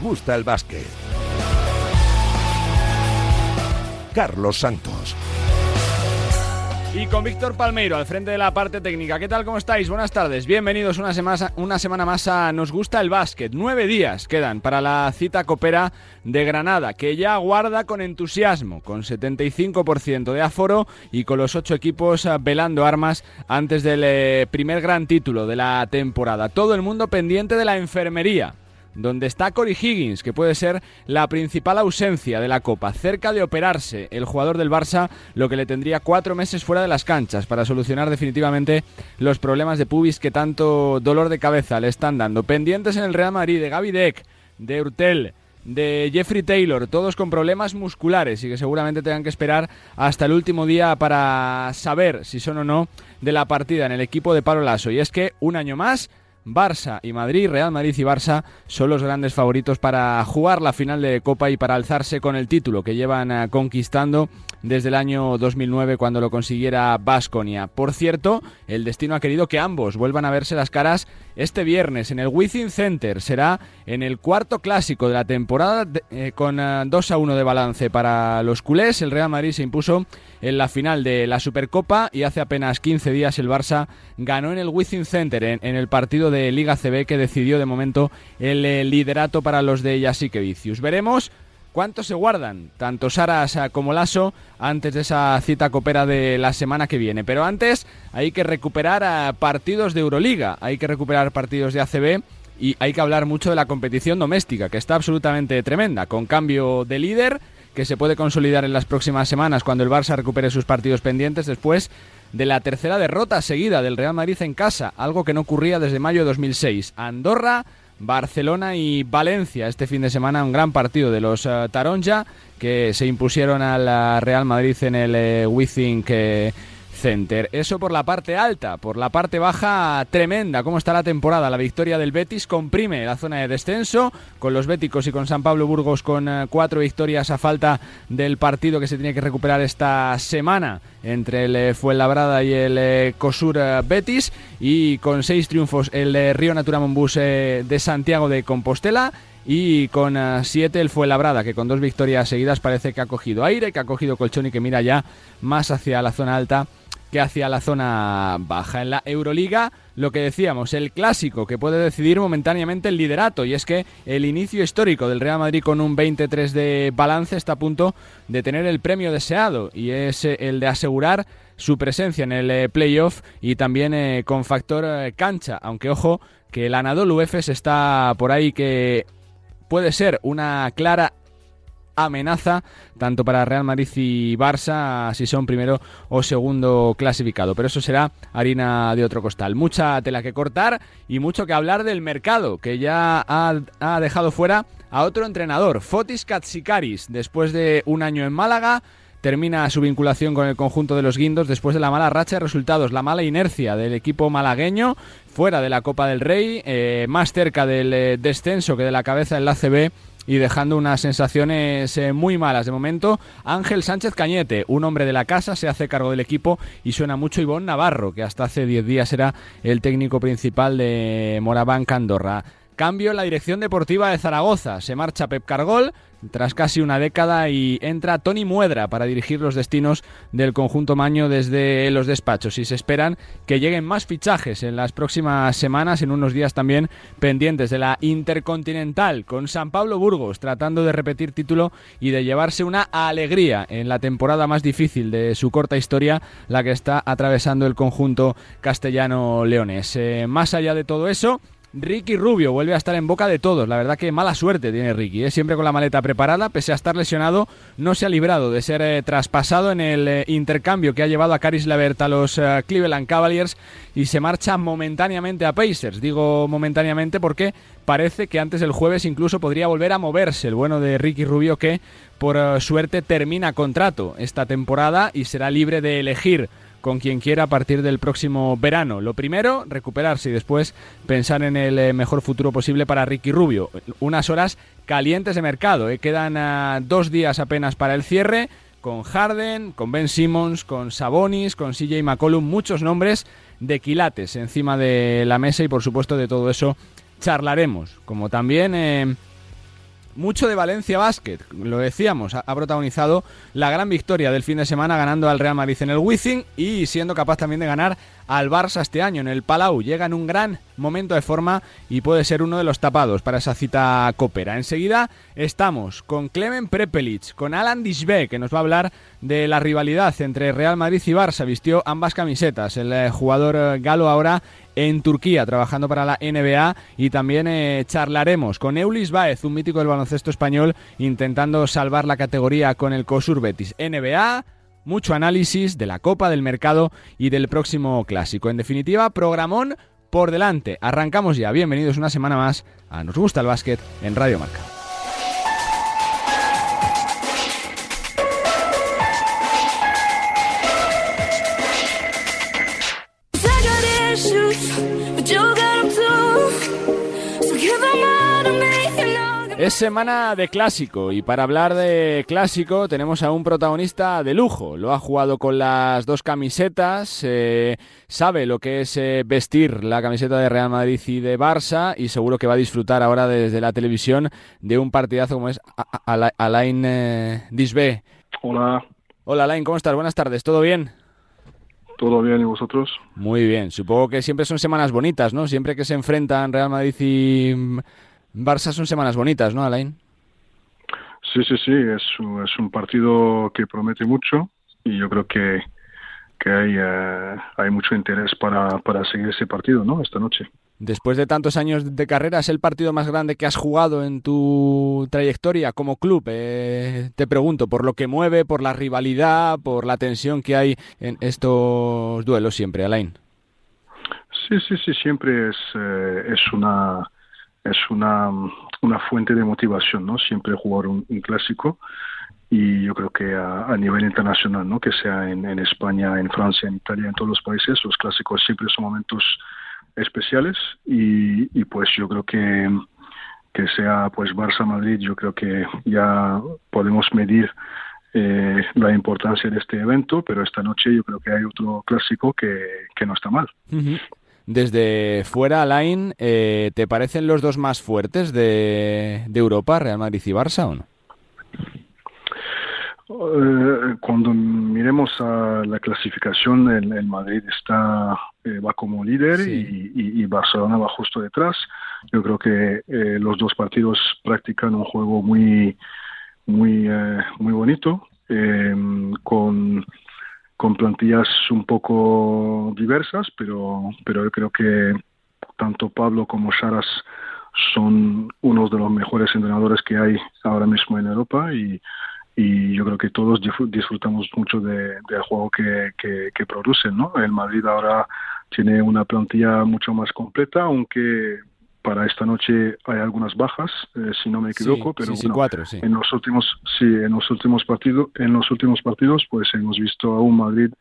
gusta el básquet. Carlos Santos. Y con Víctor Palmeiro al frente de la parte técnica. ¿Qué tal? ¿Cómo estáis? Buenas tardes. Bienvenidos una semana, una semana más a Nos gusta el básquet. Nueve días quedan para la cita copera de Granada, que ya aguarda con entusiasmo, con 75% de aforo y con los ocho equipos eh, velando armas antes del eh, primer gran título de la temporada. Todo el mundo pendiente de la enfermería donde está Cory Higgins, que puede ser la principal ausencia de la Copa, cerca de operarse el jugador del Barça, lo que le tendría cuatro meses fuera de las canchas para solucionar definitivamente los problemas de pubis que tanto dolor de cabeza le están dando. Pendientes en el Real Madrid de Gaby Deck, de Urtel, de Jeffrey Taylor, todos con problemas musculares y que seguramente tengan que esperar hasta el último día para saber si son o no de la partida en el equipo de Palo Lasso. Y es que un año más Barça y Madrid, Real Madrid y Barça son los grandes favoritos para jugar la final de Copa y para alzarse con el título que llevan eh, conquistando desde el año 2009 cuando lo consiguiera Basconia. Por cierto, el destino ha querido que ambos vuelvan a verse las caras este viernes en el Within Center. Será en el cuarto clásico de la temporada eh, con 2 eh, a 1 de balance para los culés. El Real Madrid se impuso en la final de la Supercopa y hace apenas 15 días el Barça ganó en el Within Center en, el partido de Liga CB que decidió de momento el, eh, liderato para los de Jasikevicius. Veremos ¿Cuántos se guardan? Tanto Saras como Lasso antes de esa cita copera de la semana que viene. Pero antes hay que recuperar partidos de Euroliga, hay que recuperar partidos de ACB y hay que hablar mucho de la competición doméstica, que está absolutamente tremenda, con cambio de líder que se puede consolidar en las próximas semanas cuando el Barça recupere sus partidos pendientes después de la tercera derrota seguida del Real Madrid en casa, algo que no ocurría desde mayo de 2006. Andorra Barcelona y Valencia. Este fin de semana un gran partido de los uh, Taronja que se impusieron al Real Madrid en el uh, Center. Eso por la parte alta, por la parte baja tremenda. ¿Cómo está la temporada? La victoria del Betis comprime la zona de descenso con los béticos y con San Pablo Burgos con eh, cuatro victorias a falta del partido que se tiene que recuperar esta semana entre el eh, Fuenlabrada y el eh, Cosur Betis y con seis triunfos el Río Natura Monbus de Santiago de Compostela y con siete el Fuenlabrada, que con dos victorias seguidas parece que ha cogido aire, que ha cogido colchón y que mira ya más hacia la zona alta que hacia la zona baja. En la Euroliga, lo que decíamos, el clásico que puede decidir momentáneamente el liderato, y es que el inicio histórico del Real Madrid con un 23 de balance está a punto de tener el premio deseado, y es eh, el de asegurar su presencia en el eh, playoff y también eh, con factor cancha, aunque ojo que el Anadolu Efes está por ahí que puede ser una clara amenaza tanto para Real Madrid y Barça si son primero o segundo clasificado. Pero eso será harina de otro costal. Mucha tela que cortar y mucho que hablar del mercado que ya ha, dejado fuera a otro entrenador, Fotis Katsikaris, después de un año en Málaga termina su vinculación con el conjunto de los guindos después de la mala racha de resultados, la mala inercia del equipo malagueño, fuera de la Copa del Rey, eh, más cerca del eh, descenso que de la cabeza del ACB y dejando unas sensaciones eh, muy malas. De momento, Ángel Sánchez Cañete, un hombre de la casa, se hace cargo del equipo y suena mucho Ivonne Navarro, que hasta hace 10 días era el técnico principal de Moraván Candorra. Cambio en la dirección deportiva de Zaragoza. Se marcha Pep Cargol tras casi una década y entra Tony Muedra para dirigir los destinos del conjunto Maño desde los despachos. Y se esperan que lleguen más fichajes en las próximas semanas, en unos días también pendientes de la Intercontinental con San Pablo Burgos tratando de repetir título y de llevarse una alegría en la temporada más difícil de su corta historia, la que está atravesando el conjunto castellano-leones. Eh, más allá de todo eso, Ricky Rubio vuelve a estar en boca de todos. La verdad que mala suerte tiene Ricky. ¿eh? Siempre con la maleta preparada, pese a estar lesionado, no se ha librado de ser eh, traspasado en el eh, intercambio que ha llevado a Caris Levert a los Cleveland Cavaliers y se marcha momentáneamente a Pacers. Digo momentáneamente porque parece que antes del jueves incluso podría volver a moverse el bueno de Ricky Rubio que por suerte termina contrato esta temporada y será libre de elegir con quien quiera a partir del próximo verano. Lo primero, recuperarse y después pensar en el eh, mejor futuro posible para Ricky Rubio. Unas horas calientes de mercado. ¿eh? Quedan ah, dos días apenas para el cierre. Con Harden, con Ben Simmons, con Sabonis, con CJ McCollum, muchos nombres de quilates encima de la mesa y por supuesto de todo eso charlaremos. Como también eh, mucho de Valencia Basket, lo decíamos, ha, protagonizado la gran victoria del fin de semana ganando al Real Madrid en el Wizzing y siendo capaz también de ganar al Barça este año en el Palau. Llega en un gran momento de forma y puede ser uno de los tapados para esa cita copera. Enseguida estamos con Clemen Prepelic, con Alan Disbe, que nos va a hablar de la rivalidad entre Real Madrid y Barça. Vistió ambas camisetas. El eh, jugador eh, galo ahora en Turquía, trabajando para la NBA. Y también eh, charlaremos con Eulis Baez, un mítico del baloncesto español, intentando salvar la categoría con el COSUR Betis. NBA mucho análisis de la Copa, del mercado y del próximo clásico. En definitiva, programón por delante. Arrancamos ya. Bienvenidos una semana más a Nos gusta el básquet en Radio Marca. Es semana de clásico y para hablar de clásico tenemos a un protagonista de lujo. Lo ha jugado con las dos camisetas, eh, sabe lo que es eh, vestir la camiseta de Real Madrid y de Barça y seguro que va a disfrutar ahora desde la televisión de un partidazo como es Alain eh, Disbe. Hola. Hola Alain, ¿cómo estás? Buenas tardes, ¿todo bien? Todo bien, ¿y vosotros? Muy bien, supongo que siempre son semanas bonitas, ¿no? Siempre que se enfrentan Real Madrid y Barça son semanas bonitas, ¿no, Alain? Sí, sí, sí, es, es un partido que promete mucho y yo creo que, que hay, eh, hay mucho interés para, para seguir ese partido, ¿no? Esta noche. Después de tantos años de carrera, ¿es el partido más grande que has jugado en tu trayectoria como club? Eh, te pregunto, por lo que mueve, por la rivalidad, por la tensión que hay en estos duelos siempre, Alain. Sí, sí, sí, siempre es, eh, es una es una, una fuente de motivación, ¿no? Siempre jugar un, clásico y yo creo que a, nivel internacional, ¿no? Que sea en, España, en Francia, en Italia, en todos los países, los clásicos siempre son momentos especiales y, y pues yo creo que que sea pues Barça Madrid yo creo que ya podemos medir eh, la importancia de este evento pero esta noche yo creo que hay otro clásico que, que no está mal desde fuera, Alain, eh, ¿te parecen los dos más fuertes de, Europa, Real Madrid y Barça o no? Eh, cuando miremos a la clasificación, el, Madrid está eh, va como líder y, Barcelona va justo detrás. Yo creo que los dos partidos practican un juego muy muy muy bonito con con plantillas un poco diversas, pero, pero yo creo que tanto Pablo como Sharas son unos de los mejores entrenadores que hay ahora mismo en Europa y, y yo creo que todos disfrutamos mucho de, del juego que, que, producen. ¿no? El Madrid ahora tiene una plantilla mucho más completa, aunque para esta noche hay algunas bajas, eh, si no me equivoco, pero en los últimos sí, en los últimos partidos, en los últimos partidos, pues hemos visto a un Madrid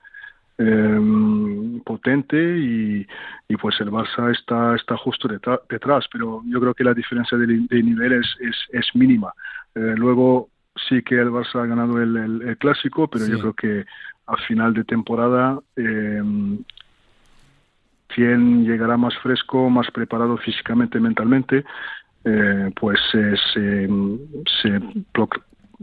em, potente y, y, pues el Barça está está justo detrás, pero yo creo que la diferencia de, nivel es, es, mínima. Eh, luego sí que el Barça ha ganado el, clásico, pero yo creo que a final de temporada eh, quien llegará más fresco, más preparado físicamente, mentalmente, eh, pues se, se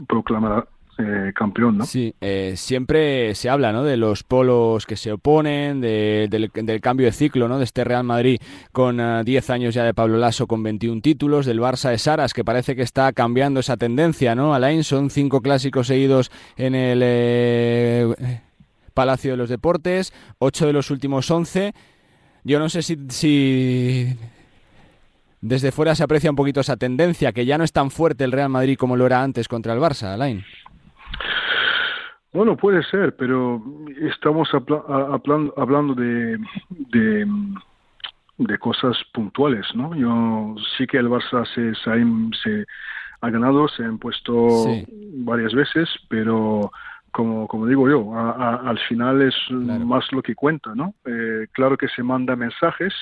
proclamará eh, campeón, ¿no? Sí, eh, siempre se habla, ¿no? De los polos que se oponen, del, cambio de ciclo, ¿no? De este Real Madrid con 10 años ya de Pablo Lasso con 21 títulos, del Barça de Saras que parece que está cambiando esa tendencia, ¿no? Alain son cinco clásicos seguidos en el Palacio de los Deportes, ocho de los últimos 11 yo no sé si, desde fuera se aprecia un poquito esa tendencia, que ya no es tan fuerte el Real Madrid como lo era antes contra el Barça, Alain. Bueno, puede ser, pero estamos hablando de, de, cosas puntuales, ¿no? Yo sí que el Barça se, se, ha ganado, se ha impuesto varias veces, pero como, como digo yo, al final es más lo que cuenta, ¿no? Eh, claro que se manda mensajes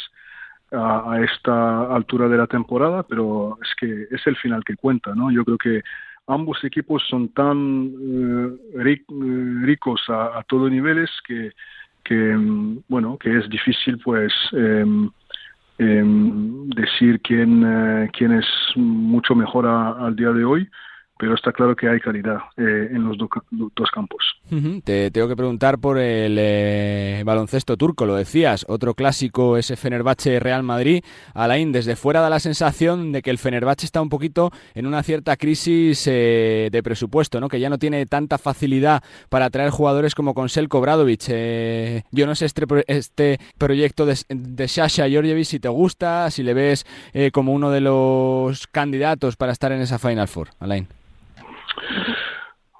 a, esta altura de la temporada, pero es que es el final que cuenta, ¿no? Yo creo que ambos equipos son tan eh, eh, ricos a, todos niveles que, que, mm, bueno, que es difícil, pues, em, decir quién, quién es mucho mejor al día de hoy pero está claro que hay calidad eh, en los dos campos. Te tengo que preguntar por el eh, baloncesto turco, lo decías, otro clásico es Fenerbahce Real Madrid. Alain, desde fuera da la sensación de que el Fenerbahce está un poquito en una cierta crisis eh, de presupuesto, ¿no? que ya no tiene tanta facilidad para atraer jugadores como con Selko Bradovic. yo no sé este, este proyecto de, de Sasha Georgievich si te gusta, si le ves como uno de los candidatos para estar en esa Final Four, Alain.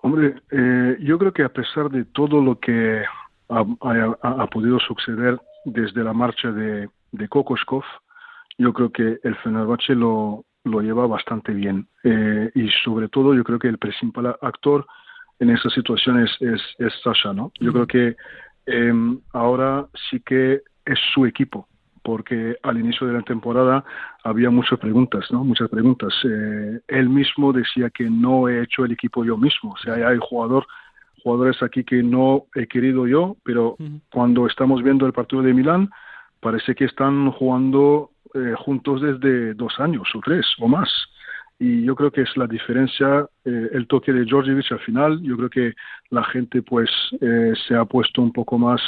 Hombre, eh, yo creo que a pesar de todo lo que ha, podido suceder desde la marcha de, de Kokoskov, yo creo que el Fenerbahce lo, lo lleva bastante bien. Eh, y sobre todo, yo creo que el principal actor en esa situación es, es, Sasha, ¿no? Yo creo que em, ahora sí que es su equipo porque al inicio de la temporada había muchas preguntas, ¿no? Muchas preguntas. Eh, él mismo decía que no he hecho el equipo yo mismo, o sea, hay jugador, jugadores aquí que no he querido yo, pero cuando estamos viendo el partido de Milán, parece que están jugando eh, juntos desde dos años o tres o más. Y yo creo que es la diferencia, eh, el toque de Georgievich al final. Yo creo que la gente pues se ha puesto un poco más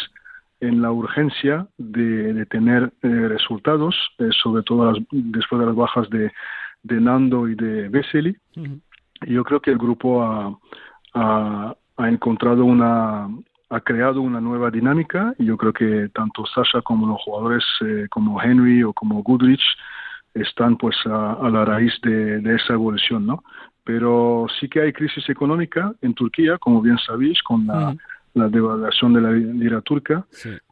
en la urgencia de, tener eh, resultados, eh, sobre todo después de las bajas de, de Nando y de Vesely. Yo creo que el grupo ha, ha, encontrado una, ha creado una nueva dinámica y yo creo que tanto Sasha como los jugadores eh, como Henry o como Goodrich están pues a, la raíz de, esa evolución, ¿no? Pero sí que hay crisis económica en Turquía, como bien sabéis, con la la devaluación de la lira turca,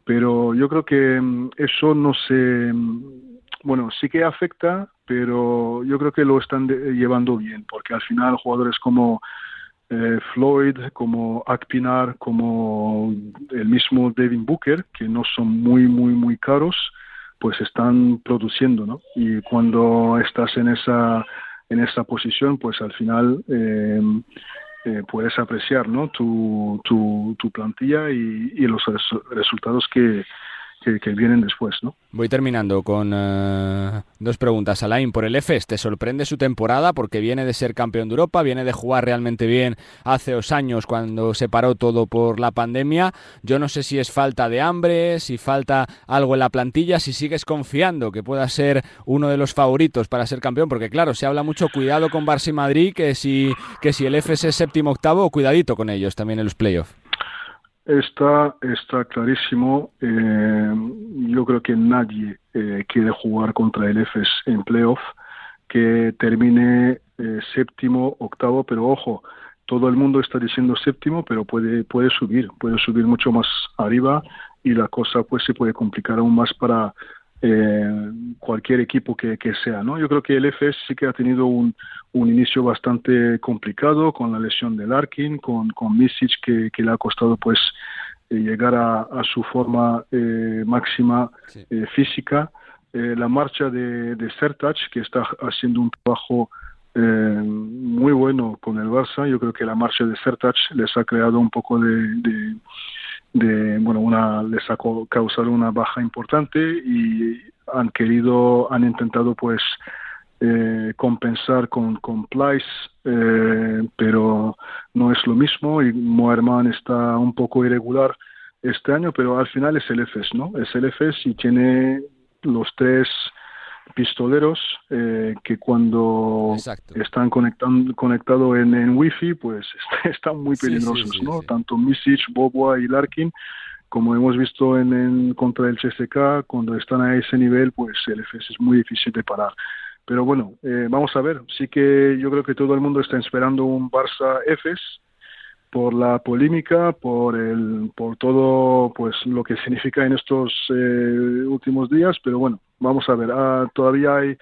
pero yo creo que mm, eso no se, mm, bueno, sí que afecta, pero yo creo que lo están llevando bien, porque al final jugadores como eh, Floyd, como Akpinar, como el mismo Devin Booker, que no son muy, muy, muy caros, pues están produciendo, ¿no? Y cuando estás en esa en esa posición, pues al final eh, eh, puedes apreciar ¿no? tu, tu, tu plantilla y, y los resultados que, que, vienen después. Voy terminando con eh, dos preguntas. Alain, por el EFES, ¿te sorprende su temporada? Porque viene de ser campeón de Europa, viene de jugar realmente bien hace dos años cuando se paró todo por la pandemia. Yo no sé si es falta de hambre, si falta algo en la plantilla, si sigues confiando que pueda ser uno de los favoritos para ser campeón, porque claro, se habla mucho cuidado con Barça y Madrid, que si, que si el EFES es séptimo octavo, cuidadito con ellos también en los playoffs. Está, está clarísimo. Eh, yo creo que nadie eh, quiere jugar contra el EFES en playoff que termine eh, séptimo, octavo, pero ojo, todo el mundo está diciendo séptimo, pero puede, puede subir, puede subir mucho más arriba y la cosa pues se puede complicar aún más para, eh, cualquier equipo que, sea. ¿no? Yo creo que el FS sí que ha tenido un, un inicio bastante complicado con la lesión de Larkin, con, con Misic que, que le ha costado pues eh, llegar a, a, su forma eh, máxima eh, física. la marcha de, de Sertac, que está haciendo un trabajo muy bueno con el Barça. Yo creo que la marcha de Sertac les ha creado un poco de de bueno una les ha causado una baja importante y han querido han intentado pues eh, compensar con con Plyce eh, pero no es lo mismo y Moerman está un poco irregular este año pero al final es el EFES no es el EFES y tiene los tres pistoleros eh, que cuando están conectando conectados en, en wifi pues están muy peligrosos no tanto Misic, Boboa y Larkin como hemos visto en, en, contra el CSK cuando están a ese nivel pues el FS es muy difícil de parar. Pero bueno eh, vamos a ver. Sí que yo creo que todo el mundo está esperando un Barça FS por la polémica, por el, por todo, pues lo que significa en estos eh, últimos días, pero bueno, vamos a ver, ah, todavía hay,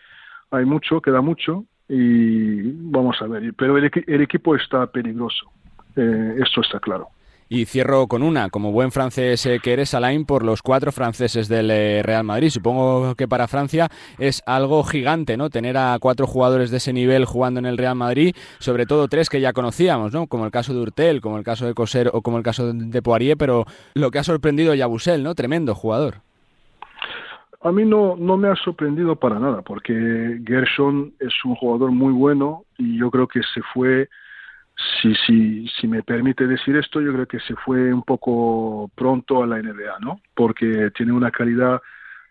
hay mucho, queda mucho y vamos a ver, pero el, el equipo está peligroso, eh, esto está claro. Y cierro con una, como buen francés eh, que eres, Alain, por los cuatro franceses del eh, Real Madrid. Supongo que para Francia es algo gigante, ¿no? Tener a cuatro jugadores de ese nivel jugando en el Real Madrid, sobre todo tres que ya conocíamos, ¿no? Como el caso de Urtel, como el caso de Coser o como el caso de Poirier, pero lo que ha sorprendido Yabusel, ¿no? Tremendo jugador. a mí no, no me ha sorprendido para nada, porque Gershon es un jugador muy bueno y yo creo que se fue, si, si, si me permite decir esto, yo creo que se fue un poco pronto a la NBA, ¿no? Porque tiene una calidad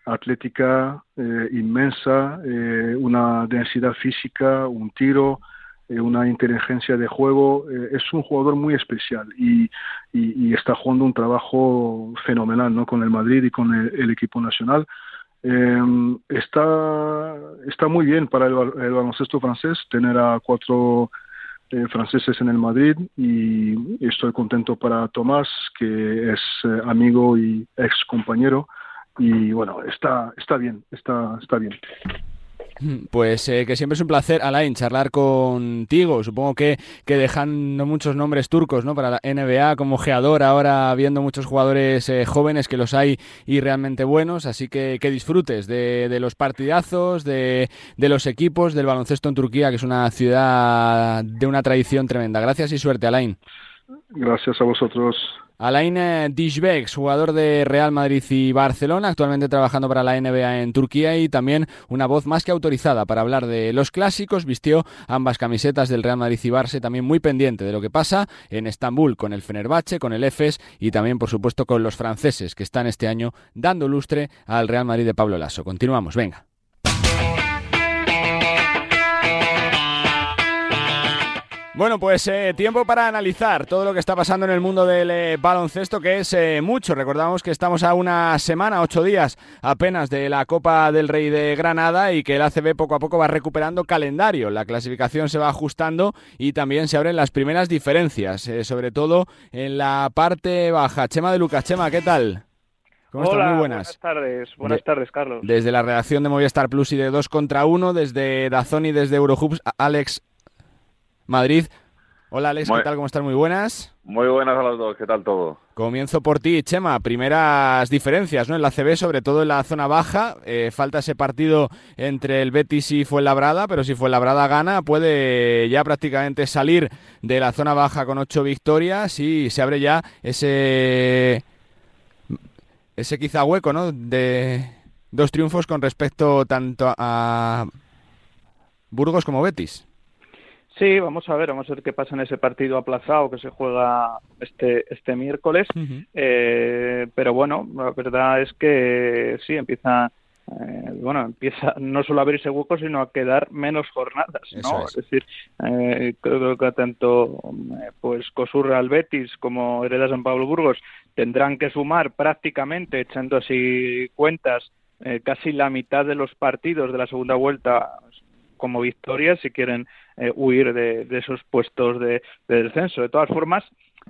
atlética eh, inmensa, eh, una densidad física, un tiro, eh, una inteligencia de juego. es un jugador muy especial y, y, está jugando un trabajo fenomenal ¿no? con el Madrid y con el equipo nacional. Eh, está, está muy bien para el, baloncesto francés tener a cuatro eh, franceses en el Madrid y estoy contento para Tomás, que es eh, amigo y ex compañero. Y bueno, está, está bien, está, está bien. Pues eh, que siempre es un placer, Alain, charlar contigo. Supongo que, que dejando muchos nombres turcos ¿no? para la NBA como geador, ahora viendo muchos jugadores eh, jóvenes que los hay y realmente buenos. Así que que disfrutes de, de los partidazos, de, de, los equipos, del baloncesto en Turquía, que es una ciudad de una tradición tremenda. Gracias y suerte, Alain. Gracias a vosotros. Alain Dishbek, jugador de Real Madrid y Barcelona, actualmente trabajando para la NBA en Turquía y también una voz más que autorizada para hablar de los clásicos. Vistió ambas camisetas del Real Madrid y Barça, también muy pendiente de lo que pasa en Estambul con el Fenerbahce, con el EFES y también, por supuesto, con los franceses que están este año dando lustre al Real Madrid de Pablo Lasso. Continuamos, venga. Bueno, pues eh, tiempo para analizar todo lo que está pasando en el mundo del eh, baloncesto, que es eh, mucho. Recordamos que estamos a una semana, ocho días apenas de la Copa del Rey de Granada y que el ACB poco a poco va recuperando calendario. La clasificación se va ajustando y también se abren las primeras diferencias, sobre todo en la parte baja. Chema de Lucas, Chema, ¿qué tal? ¿Cómo Hola, Muy buenas. buenas tardes, buenas tardes, Carlos. Desde la redacción de Movistar Plus y de 2 contra 1, desde Dazón y desde Eurohoops, Alex Madrid. Hola Alex, ¿qué tal? ¿Cómo estás? Muy buenas. Muy buenas a los dos, ¿qué tal todo? Comienzo por ti, Chema. Primeras diferencias ¿no? en la CB, sobre todo en la zona baja. Eh, falta ese partido entre el Betis y Fuenlabrada, pero si Fuenlabrada gana, puede ya prácticamente salir de la zona baja con ocho victorias y se abre ya ese, ese quizá hueco ¿no? de dos triunfos con respecto tanto a Burgos como Betis. Sí, vamos a ver, vamos a ver qué pasa en ese partido aplazado que se juega este este miércoles. eh, pero bueno, la verdad es que sí empieza, eh, bueno, empieza no solo a abrirse huecos, sino a quedar menos jornadas, ¿no? Es. decir, eh, creo que tanto eh, pues Cosurra al Betis como Hereda San Pablo Burgos tendrán que sumar prácticamente, echando así cuentas, eh, casi la mitad de los partidos de la segunda vuelta como victorias si quieren eh, huir de, esos puestos de, descenso. De todas formas,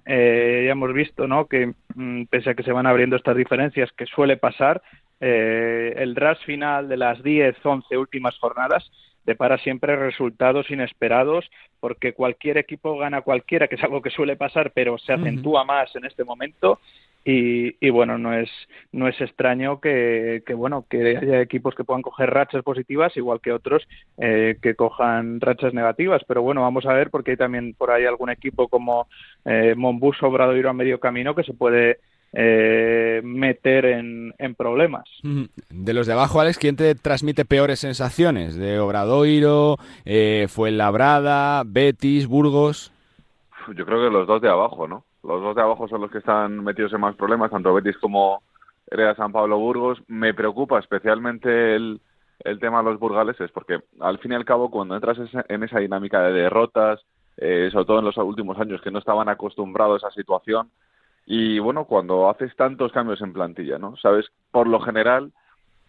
eh, ya hemos visto ¿no? que mm, pese a que se van abriendo estas diferencias que suele pasar, eh, el RAS final de las 10, 11 últimas jornadas depara siempre resultados inesperados porque cualquier equipo gana cualquiera, que es algo que suele pasar, pero se acentúa más en este momento y, bueno, no es, no es extraño que, bueno, que haya equipos que puedan coger rachas positivas, igual que otros eh, que cojan rachas negativas. Pero bueno, vamos a ver, porque hay también por ahí algún equipo como eh, Monbus o Obradoiro a medio camino que se puede eh, meter en, problemas. De los de abajo, Alex, ¿quién te transmite peores sensaciones? ¿De Obradoiro, eh, Fuenlabrada, Betis, Burgos? Yo creo que los dos de abajo, ¿no? Los dos de abajo son los que están metidos en más problemas, tanto Betis como Hereda San Pablo Burgos. Me preocupa especialmente el, el tema de los burgaleses, porque al fin y al cabo, cuando entras en esa dinámica de derrotas, eh, sobre todo en los últimos años que no estaban acostumbrados a esa situación, y bueno, cuando haces tantos cambios en plantilla, ¿no? Sabes, por lo general,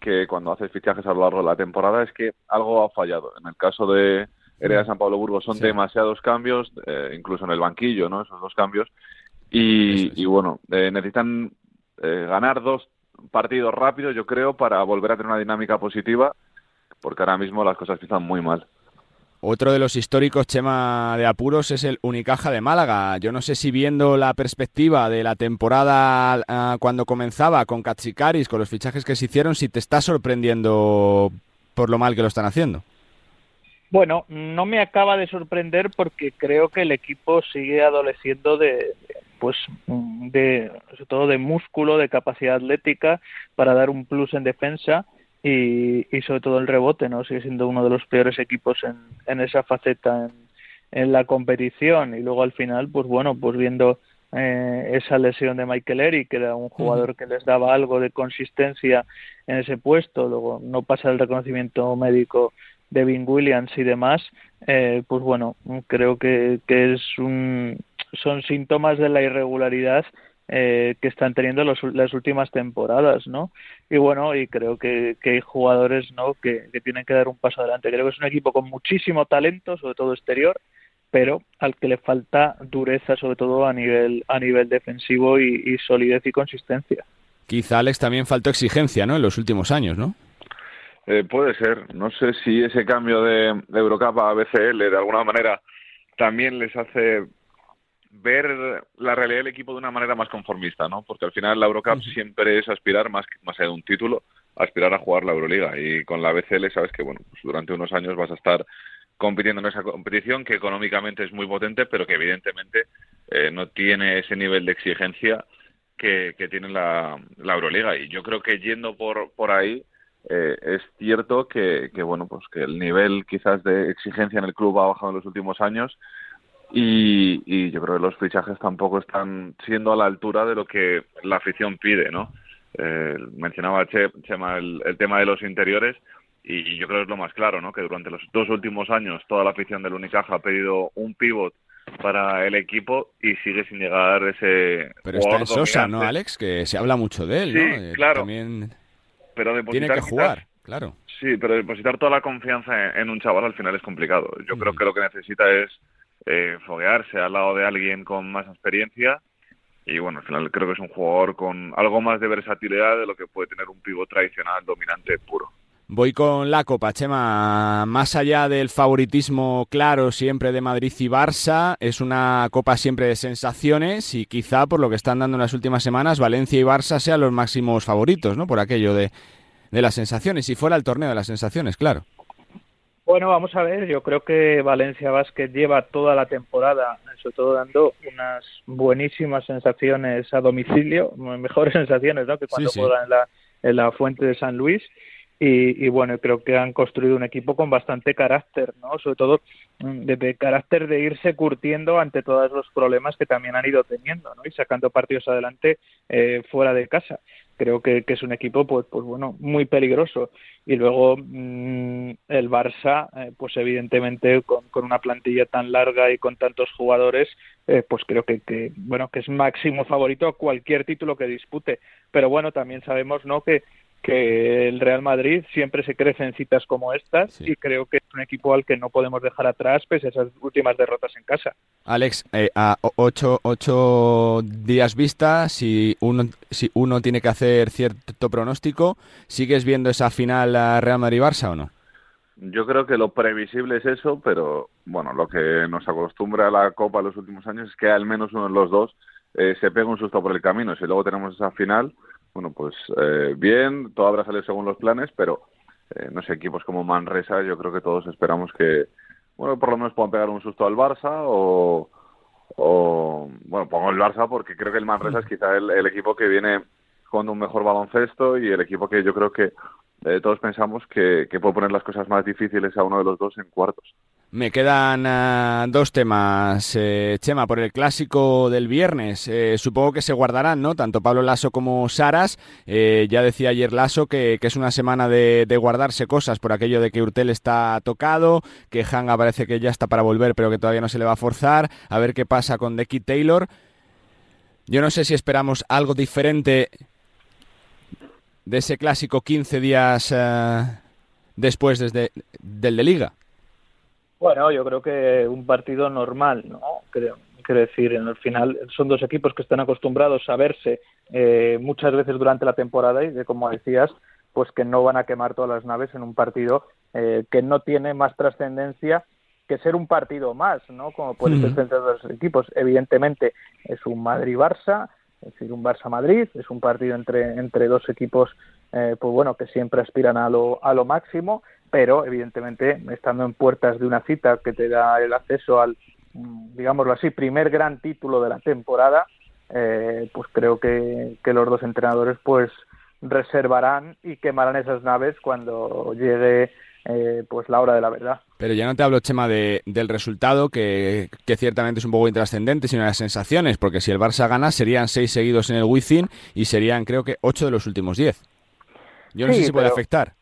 que cuando haces fichajes a lo largo de la temporada es que algo ha fallado. En el caso de Hereda San Pablo Burgos son demasiados cambios, eh, incluso en el banquillo, ¿no? Esos dos cambios, y, bueno, eh, necesitan eh, ganar dos partidos rápidos, yo creo, para volver a tener una dinámica positiva, porque ahora mismo las cosas empiezan muy mal. Otro de los históricos, Chema de Apuros, es el Unicaja de Málaga. Yo no sé si viendo la perspectiva de la temporada ah, cuando comenzaba con Katsikaris, con los fichajes que se hicieron, si te está sorprendiendo por lo mal que lo están haciendo. Bueno, no me acaba de sorprender porque creo que el equipo sigue adoleciendo de, pues de sobre todo de músculo, de capacidad atlética para dar un plus en defensa y, y sobre todo el rebote, ¿no? Sigue siendo uno de los peores equipos en, en esa faceta en, en la competición y luego al final, pues bueno, pues viendo eh, esa lesión de Michael Eric, que era un jugador que les daba algo de consistencia en ese puesto, luego no pasa el reconocimiento médico de Vin Williams y demás, eh, pues bueno, creo que, que es un, son síntomas de la irregularidad eh, que están teniendo los, las últimas temporadas, ¿no? Y bueno, y creo que, que hay jugadores, ¿no? Que, que, tienen que dar un paso adelante. Creo que es un equipo con muchísimo talento, sobre todo exterior, pero al que le falta dureza, sobre todo a nivel a nivel defensivo y, y solidez y consistencia. Quizá Alex también faltó exigencia, ¿no? En los últimos años, ¿no? Eh, puede ser. No sé si ese cambio de, de Eurocup a BCL de alguna manera también les hace ver la realidad del equipo de una manera más conformista, ¿no? Porque al final la Eurocup siempre es aspirar más más allá de un título, aspirar a jugar la Euroliga. Y con la BCL sabes que bueno, pues durante unos años vas a estar compitiendo en esa competición que económicamente es muy potente, pero que evidentemente eh, no tiene ese nivel de exigencia que, que tiene la, la, Euroliga. Y yo creo que yendo por por ahí eh, es cierto que, que bueno pues que el nivel quizás de exigencia en el club ha bajado en los últimos años y, y, yo creo que los fichajes tampoco están siendo a la altura de lo que la afición pide, ¿no? Eh, mencionaba che, Chema el, el, tema de los interiores y yo creo que es lo más claro, ¿no? Que durante los dos últimos años toda la afición del Unicaja ha pedido un pivot para el equipo y sigue sin llegar ese. Pero está en Sosa, dominante. ¿no, Alex? Que se habla mucho de él, sí, ¿no? claro. También pero tiene que jugar, quizás, claro. Sí, pero depositar toda la confianza en, en, un chaval al final es complicado. Yo mm. creo que lo que necesita es eh, foguearse al lado de alguien con más experiencia y bueno, al final creo que es un jugador con algo más de versatilidad de lo que puede tener un pivot tradicional dominante puro. Voy con la Copa, Chema. Más allá del favoritismo claro siempre de Madrid y Barça, es una Copa siempre de sensaciones y quizá por lo que están dando en las últimas semanas, Valencia y Barça sean los máximos favoritos, ¿no? Por aquello de, de las sensaciones, si fuera el torneo de las sensaciones, claro. Bueno, vamos a ver, yo creo que Valencia Basket lleva toda la temporada, sobre todo dando unas buenísimas sensaciones a domicilio, mejores sensaciones ¿no? que cuando sí, sí. juegan en la, en la Fuente de San Luis. Y, y, bueno, creo que han construido un equipo con bastante carácter, ¿no? Sobre todo de, de, carácter de irse curtiendo ante todos los problemas que también han ido teniendo, ¿no? Y sacando partidos adelante eh, fuera de casa creo que, que, es un equipo pues pues bueno muy peligroso. Y luego mmm, el Barça eh, pues evidentemente con, con, una plantilla tan larga y con tantos jugadores eh, pues creo que, que, bueno que es máximo favorito a cualquier título que dispute. Pero bueno también sabemos no que que el Real Madrid siempre se crece en citas como estas sí. y creo que es un equipo al que no podemos dejar atrás pese a esas últimas derrotas en casa. Alex, eh, a ocho, ocho días vista, si uno, si uno tiene que hacer cierto pronóstico, ¿sigues viendo esa final a Real Madrid-Barça o no? Yo creo que lo previsible es eso, pero bueno, lo que nos acostumbra a la Copa en los últimos años es que al menos uno de los dos eh, se pega un susto por el camino. Si luego tenemos esa final, bueno, pues eh, bien, todo habrá salido según los planes, pero eh, no sé, equipos como Manresa, yo creo que todos esperamos que, bueno, por lo menos puedan pegar un susto al Barça o, o bueno, pongo el Barça porque creo que el Manresa es quizá el, el equipo que viene con un mejor baloncesto y el equipo que yo creo que eh, todos pensamos que, que puede poner las cosas más difíciles a uno de los dos en cuartos. Me quedan uh, dos temas, eh, Chema, por el clásico del viernes. Eh, supongo que se guardarán, ¿no? Tanto Pablo Lasso como Saras. Eh, ya decía ayer Lasso que, que es una semana de, de, guardarse cosas por aquello de que Urtel está tocado, que Hanga parece que ya está para volver, pero que todavía no se le va a forzar. A ver qué pasa con Decky Taylor. Yo no sé si esperamos algo diferente de ese clásico 15 días uh, después desde, del de Liga. Bueno, yo creo que un partido normal, ¿no? Creo, quiero decir, en el final son dos equipos que están acostumbrados a verse eh, muchas veces durante la temporada y de como decías, pues que no van a quemar todas las naves en un partido eh, que no tiene más trascendencia que ser un partido más, ¿no? Como puede ser entre dos equipos. Evidentemente es un Madrid-Barça, es decir, un Barça-Madrid, es un partido entre, entre dos equipos, eh, pues bueno, que siempre aspiran a lo, a lo máximo pero evidentemente estando en puertas de una cita que te da el acceso al, digámoslo así, primer gran título de la temporada, eh, pues creo que, que, los dos entrenadores pues reservarán y quemarán esas naves cuando llegue eh, pues la hora de la verdad. Pero ya no te hablo, Chema, de, del resultado, que, que, ciertamente es un poco intrascendente, sino de las sensaciones, porque si el Barça gana serían seis seguidos en el Wizzing y serían, creo que, ocho de los últimos diez. Yo no sé si puede afectar.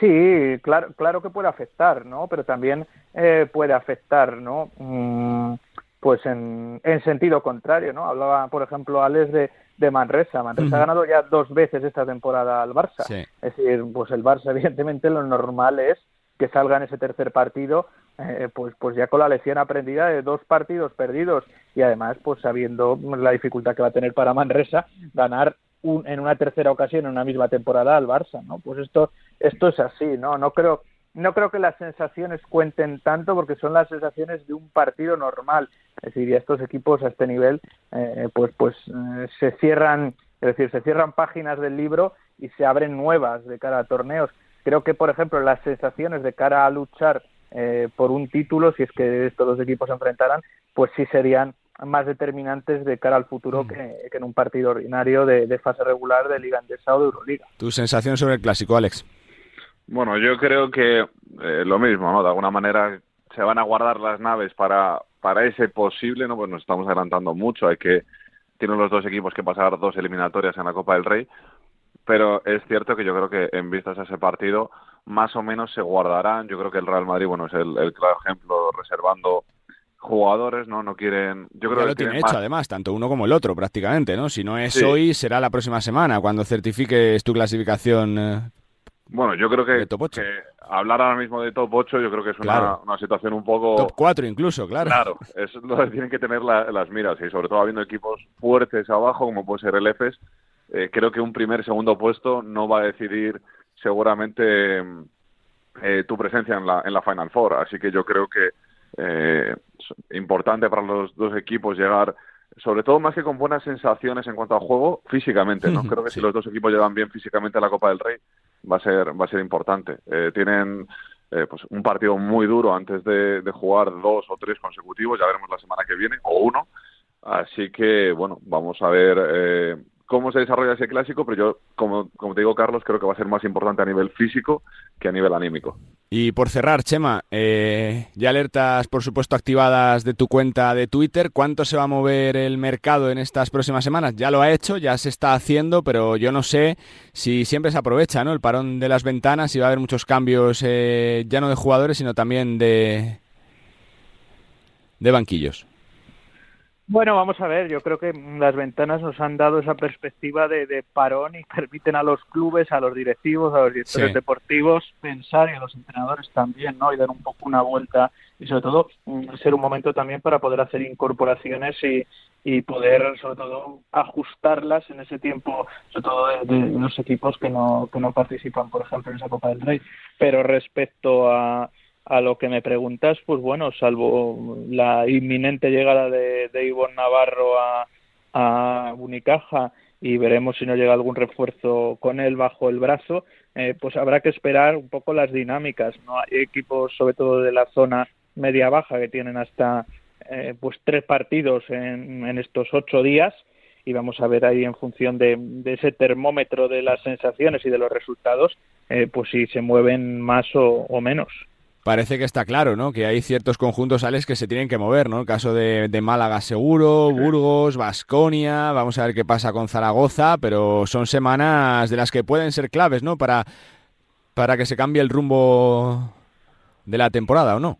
Sí, claro, claro que puede afectar, ¿no? Pero también eh, puede afectar, ¿no? Mm, pues en, en, sentido contrario, ¿no? Hablaba, por ejemplo, Alex de, de Manresa. Manresa ha ganado ya dos veces esta temporada al Barça. Es decir, pues el Barça, evidentemente, lo normal es que salga en ese tercer partido, eh, pues, pues ya con la lección aprendida de dos partidos perdidos y además, pues sabiendo la dificultad que va a tener para Manresa ganar un, en una tercera ocasión en una misma temporada al Barça, ¿no? Pues esto, esto es así, ¿no? No creo, no creo que las sensaciones cuenten tanto porque son las sensaciones de un partido normal. Es decir, estos equipos a este nivel, eh, pues, pues eh, se cierran, es decir, se cierran páginas del libro y se abren nuevas de cara a torneos. Creo que, por ejemplo, las sensaciones de cara a luchar eh, por un título, si es que estos dos equipos se enfrentaran, pues sí serían más determinantes de cara al futuro mm. que, en un partido ordinario de, fase regular de Liga Andesa o de Euroliga. ¿Tu sensación sobre el clásico, Alex? Bueno, yo creo que eh, lo mismo, ¿no? De alguna manera se van a guardar las naves para, para ese posible, ¿no? Pues nos estamos adelantando mucho, hay que, tienen los dos equipos que pasar dos eliminatorias en la Copa del Rey, pero es cierto que yo creo que en vistas a ese partido más o menos se guardarán, yo creo que el Real Madrid, bueno, es el, claro ejemplo, reservando jugadores, ¿no? No quieren... Yo creo ya lo tiene hecho, además, tanto uno como el otro, prácticamente, ¿no? Si no es hoy, será la próxima semana, cuando certifiques tu clasificación eh, bueno, yo creo que, hablar ahora mismo de top 8 yo creo que es una, situación un poco... Top 4 incluso, claro. Claro, es lo que tienen que tener las miras y sobre todo habiendo equipos fuertes abajo como puede ser el EFES, eh, creo que un primer segundo puesto no va a decidir seguramente eh, tu presencia en la, en la Final Four. Así que yo creo que eh, es importante para los dos equipos llegar sobre todo más que con buenas sensaciones en cuanto a juego, físicamente, ¿no? Creo que si los dos equipos llegan bien físicamente a la Copa del Rey, va a ser, va a ser importante. Eh, tienen eh, pues un partido muy duro antes de, jugar dos o tres consecutivos, ya veremos la semana que viene, o uno. Así que, bueno, vamos a ver eh, cómo se desarrolla ese clásico, pero yo, como, como te digo, Carlos, creo que va a ser más importante a nivel físico que a nivel anímico. Y por cerrar, Chema, eh, ya alertas, por supuesto, activadas de tu cuenta de Twitter. ¿Cuánto se va a mover el mercado en estas próximas semanas? Ya lo ha hecho, ya se está haciendo, pero yo no sé si siempre se aprovecha ¿no? el parón de las ventanas y va a haber muchos cambios, eh, ya no de jugadores, sino también de, de banquillos. Bueno, vamos a ver, yo creo que las ventanas nos han dado esa perspectiva de, parón y permiten a los clubes, a los directivos, a los directores deportivos pensar y a los entrenadores también, ¿no? Y dar un poco una vuelta y sobre todo mm, ser un momento también para poder hacer incorporaciones y, y poder sobre todo ajustarlas en ese tiempo, sobre todo de, los equipos que no, que no participan, por ejemplo, en esa Copa del Rey. Pero respecto a a lo que me preguntas, pues bueno, salvo la inminente llegada de, de Ivonne Navarro a, a Unicaja y veremos si no llega algún refuerzo con él bajo el brazo, eh, pues habrá que esperar un poco las dinámicas. No hay equipos, sobre todo de la zona media-baja, que tienen hasta eh, pues tres partidos en, en, estos ocho días y vamos a ver ahí en función de, ese termómetro de las sensaciones y de los resultados, eh, pues si se mueven más o menos parece que está claro, ¿no? Que hay ciertos conjuntos, Alex, que se tienen que mover, ¿no? El caso de, Málaga seguro, Burgos, Vasconia, vamos a ver qué pasa con Zaragoza, pero son semanas de las que pueden ser claves, ¿no? Para, para que se cambie el rumbo de la temporada, ¿o no?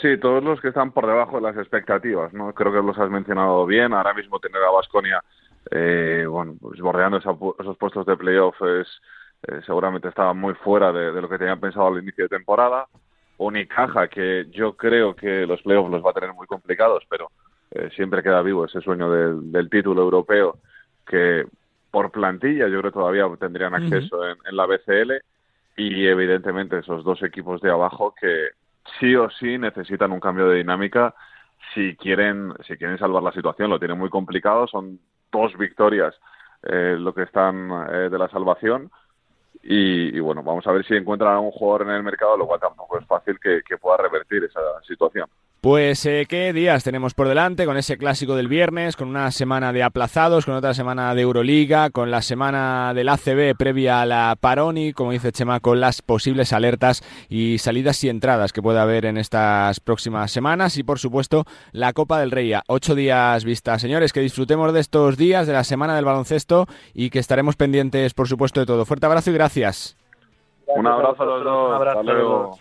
Sí, todos los que están por debajo de las expectativas, ¿no? Creo que los has mencionado bien. Ahora mismo tener a Vasconia, eh, bueno, pues bordeando esos puestos de playoff es, eh, seguramente estaba muy fuera de, de, lo que tenían pensado al inicio de temporada. Unicaja, que yo creo que los playoffs los va a tener muy complicados, pero eh, siempre queda vivo ese sueño del, título europeo, que por plantilla yo creo que todavía tendrían acceso en, la BCL, y evidentemente esos dos equipos de abajo que sí o sí necesitan un cambio de dinámica si quieren, si quieren salvar la situación, lo tienen muy complicado, son dos victorias eh, lo que están eh, de la salvación y, y, bueno, vamos a ver si encuentran a un jugador en el mercado, lo cual tampoco es fácil que, que pueda revertir esa situación. Pues eh, qué días tenemos por delante con ese clásico del viernes, con una semana de aplazados, con otra semana de Euroliga, con la semana del ACB previa a la Paroni, como dice Chema, con las posibles alertas y salidas y entradas que pueda haber en estas próximas semanas y por supuesto la Copa del Rey. Ocho días vista, señores, que disfrutemos de estos días, de la semana del baloncesto y que estaremos pendientes por supuesto de todo. Fuerte abrazo y gracias. Un abrazo a los dos. Un abrazo.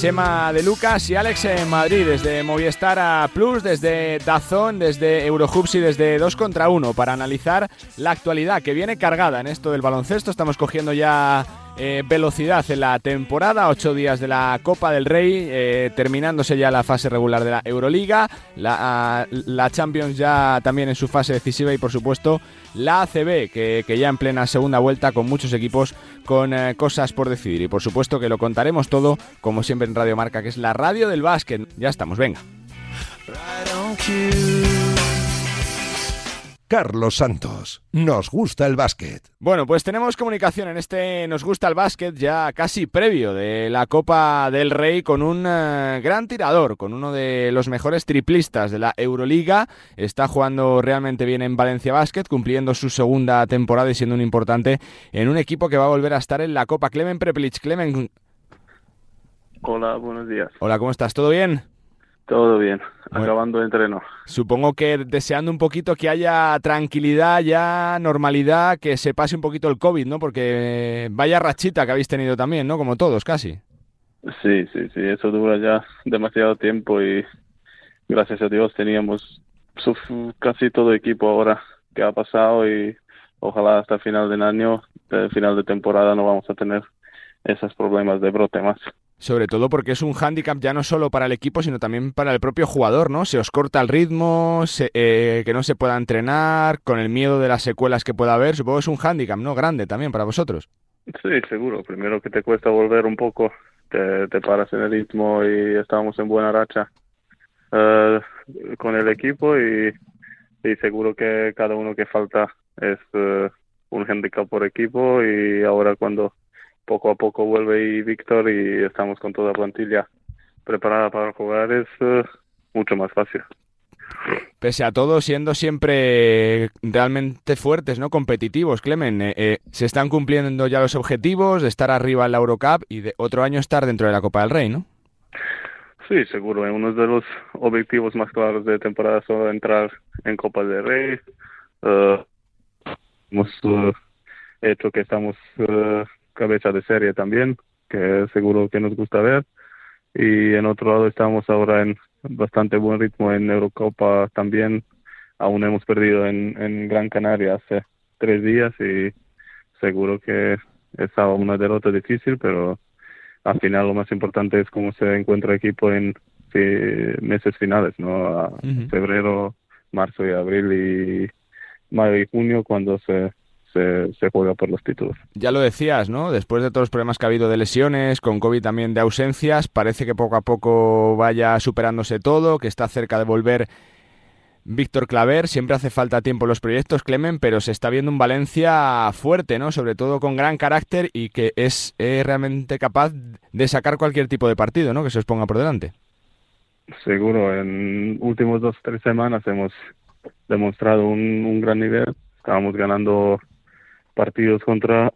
Chema de Lucas y Alex en Madrid, desde Movistar a Plus, desde Dazón, desde Eurohubs y desde 2 contra 1 para analizar la actualidad que viene cargada en esto del baloncesto. Estamos cogiendo ya eh, velocidad en la temporada, ocho días de la Copa del Rey, eh, terminándose ya la fase regular de la Euroliga, la, la, Champions ya también en su fase decisiva y por supuesto la ACB, que, ya en plena segunda vuelta con muchos equipos con eh, cosas por decidir. Y por supuesto que lo contaremos todo, como siempre en Radio Marca, que es la radio del básquet. Ya estamos, venga. Carlos Santos. Nos gusta el básquet. Bueno, pues tenemos comunicación en este Nos gusta el básquet ya casi previo de la Copa del Rey con un eh, gran tirador, con uno de los mejores triplistas de la Euroliga. Está jugando realmente bien en Valencia Básquet, cumpliendo su segunda temporada y siendo un importante en un equipo que va a volver a estar en la Copa. Clemen Prepelic. Clemen. Hola, buenos días. Hola, ¿cómo estás? ¿Todo bien? Todo bien, acabando el entreno. Supongo que deseando un poquito que haya tranquilidad, ya normalidad, que se pase un poquito el COVID, ¿no? Porque vaya rachita que habéis tenido también, ¿no? Como todos, casi. Sí, sí, sí, eso dura ya demasiado tiempo y gracias a Dios teníamos casi todo equipo ahora que ha pasado y ojalá hasta el final del año, el final de temporada no vamos a tener esos problemas de brote más sobre todo porque es un hándicap ya no solo para el equipo, sino también para el propio jugador, ¿no? Se os corta el ritmo, eh, que no se pueda entrenar, con el miedo de las secuelas que pueda haber, supongo que es un hándicap, ¿no? Grande también para vosotros. Sí, seguro. Primero que te cuesta volver un poco, te, paras en el ritmo y estamos en buena racha eh, con el equipo y, seguro que cada uno que falta es uh, un hándicap por equipo y ahora cuando poco a poco vuelve y Víctor y estamos con toda la plantilla preparada para jugar es eh, mucho más fácil. Pese a todo, siendo siempre realmente fuertes, ¿no? Competitivos, Clemen. Eh, eh, se están cumpliendo ya los objetivos de estar arriba en la Eurocup y de otro año estar dentro de la Copa del Rey, ¿no? Sí, seguro. Uno de los objetivos más claros de temporada son entrar en Copa del Rey. hemos hecho que estamos cabeza de serie también, que seguro que nos gusta ver. Y en otro lado estamos ahora en bastante buen ritmo en Eurocopa también. Aún hemos perdido en, en Gran Canaria hace tres días y seguro que estaba una derrota difícil, pero al final lo más importante es cómo se encuentra el equipo en meses finales, ¿no? febrero, marzo y abril y mayo y junio cuando se se, juega por los títulos. Ya lo decías, ¿no? Después de todos los problemas que ha habido de lesiones, con COVID también de ausencias, parece que poco a poco vaya superándose todo, que está cerca de volver Víctor Claver. Siempre hace falta tiempo en los proyectos, Clemen, pero se está viendo un Valencia fuerte, ¿no? Sobre todo con gran carácter y que es realmente capaz de sacar cualquier tipo de partido, ¿no? Que se os ponga por delante. Seguro, en últimos dos o tres semanas hemos demostrado un, un gran nivel. Estábamos ganando partidos contra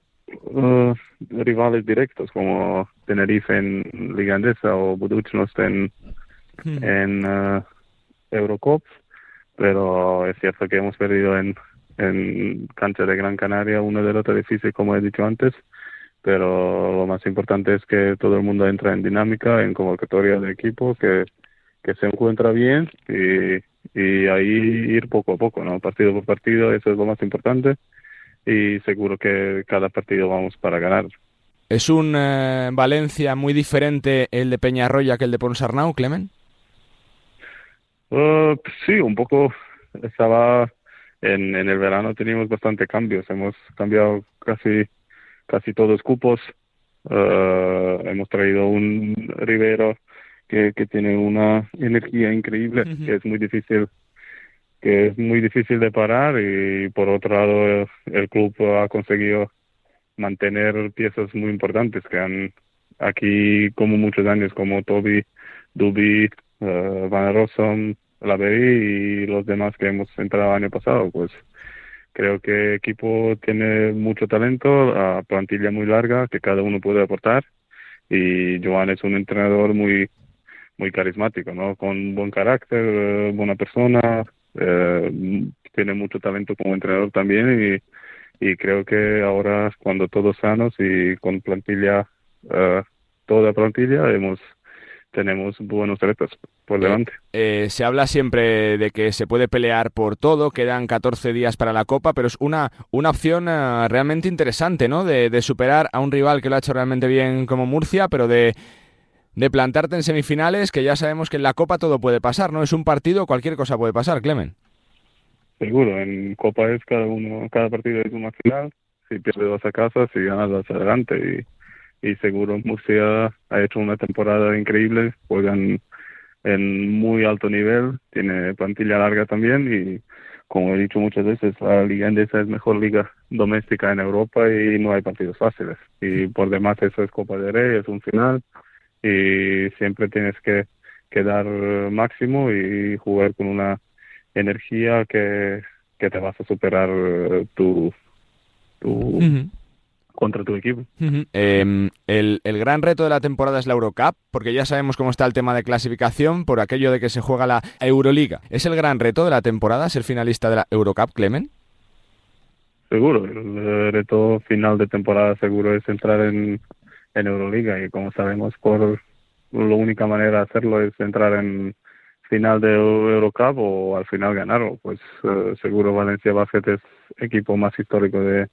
uh, rivales directos como Tenerife en Liga Andesa o Budućnost en, hmm. en uh, Eurocup, pero es cierto que hemos perdido en, en cancha de Gran Canaria una derrota difícil, como he dicho antes, pero lo más importante es que todo el mundo entra en dinámica, en convocatoria de equipo, que, que se encuentra bien y, y ahí ir poco a poco, ¿no? Partido por partido, eso es lo más importante y seguro que cada partido vamos para ganar. ¿Es un eh, Valencia muy diferente el de Peñarroya que el de Ponsarnau, Clemen? Uh, sí, un poco. Estaba en, en el verano teníamos bastante cambios. Hemos cambiado casi casi todos los cupos. Uh, hemos traído un Rivero que, que tiene una energía increíble, que es muy difícil que es muy difícil de parar y por otro lado el, club ha conseguido mantener piezas muy importantes que han aquí como muchos años como Toby, Duby, uh, Van Rossum, y los demás que hemos entrado el año pasado, pues creo que el equipo tiene mucho talento, a plantilla muy larga que cada uno puede aportar y Joan es un entrenador muy muy carismático, ¿no? Con buen carácter, eh, buena persona, eh, tiene mucho talento como entrenador también y, y creo que ahora cuando todos sanos y con plantilla, uh, toda plantilla hemos tenemos buenos retos por delante. Eh, se habla siempre de que se puede pelear por todo, quedan 14 días para la Copa, pero es una, una opción realmente interesante, ¿no? De, de, superar a un rival que lo ha hecho realmente bien como Murcia, pero de, de plantarte en semifinales, que ya sabemos que en la Copa todo puede pasar, ¿no? Es un partido, cualquier cosa puede pasar, Clemen. Seguro, en Copa es cada uno, cada partido es una final, si pierdes vas a casa, si ganas vas adelante y, y seguro Murcia ha hecho una temporada increíble, juegan en muy alto nivel, tiene plantilla larga también y como he dicho muchas veces, la Liga Endesa es mejor liga doméstica en Europa y no hay partidos fáciles. Y por demás eso es Copa de Rey, es un final y siempre tienes que, que dar máximo y jugar con una energía que, que te vas a superar tu, tu contra tu equipo. Em, el, el, gran reto de la temporada es la Eurocup, porque ya sabemos cómo está el tema de clasificación por aquello de que se juega la Euroliga. ¿Es el gran reto de la temporada ser finalista de la Eurocup, Clemen? Seguro, el reto final de temporada seguro es entrar en, en Euroliga y como sabemos por la única manera de hacerlo es entrar en final de Eurocup o al final ganarlo. Pues eh, seguro Valencia Basket es equipo más histórico de,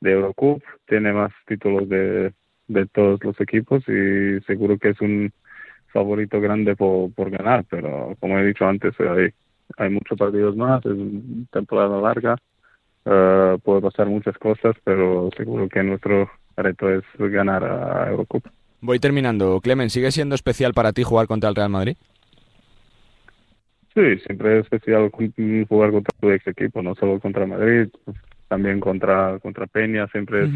de Eurocup tiene más títulos de, de todos los equipos y seguro que es un favorito grande por, por ganar pero como he dicho antes hay hay muchos partidos más es una temporada larga uh, puede pasar muchas cosas pero seguro que nuestro reto es ganar a Eurocup. Voy terminando. Clemen, ¿sigue siendo especial para ti jugar contra el Real Madrid? Sí, siempre es especial jugar contra tu ex equipo, no solo contra Madrid, también contra contra Peña, siempre es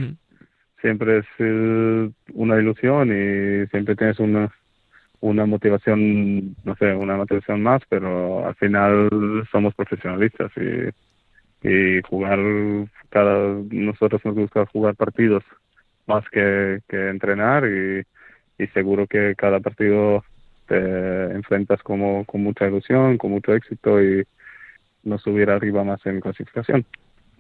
siempre es eh, una ilusión y siempre tienes una una motivación, no sé, una motivación más, pero al final somos profesionalistas y, y jugar cada nosotros nos gusta jugar partidos más que, que entrenar y, y seguro que cada partido te enfrentas como, con mucha ilusión, con mucho éxito y no subir arriba más en clasificación.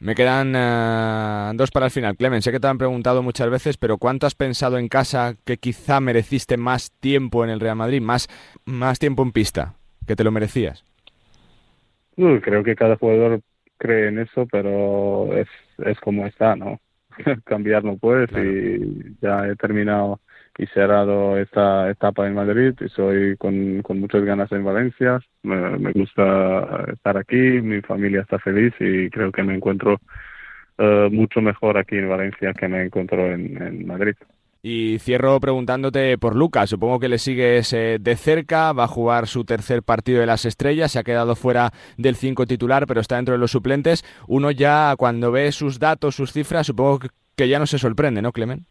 Me quedan uh, dos para el final. Clemen, sé que te han preguntado muchas veces, pero ¿cuánto has pensado en casa que quizá mereciste más tiempo en el Real Madrid, más, más tiempo en pista, que te lo merecías? Uh, creo que cada jugador cree en eso, pero es, es como está, ¿no? cambiar no puedes y ya he terminado y cerrado esta etapa en Madrid y soy con, con muchas ganas en Valencia. Me, gusta estar aquí, mi familia está feliz y creo que me encuentro uh, mucho mejor aquí en Valencia que me encuentro en, en Madrid. Y cierro preguntándote por Lucas. Supongo que le sigues eh, de cerca. Va a jugar su tercer partido de las estrellas. Se ha quedado fuera del 5 titular, pero está dentro de los suplentes. Uno ya, cuando ve sus datos, sus cifras, supongo que ya no se sorprende, ¿no, Clemen?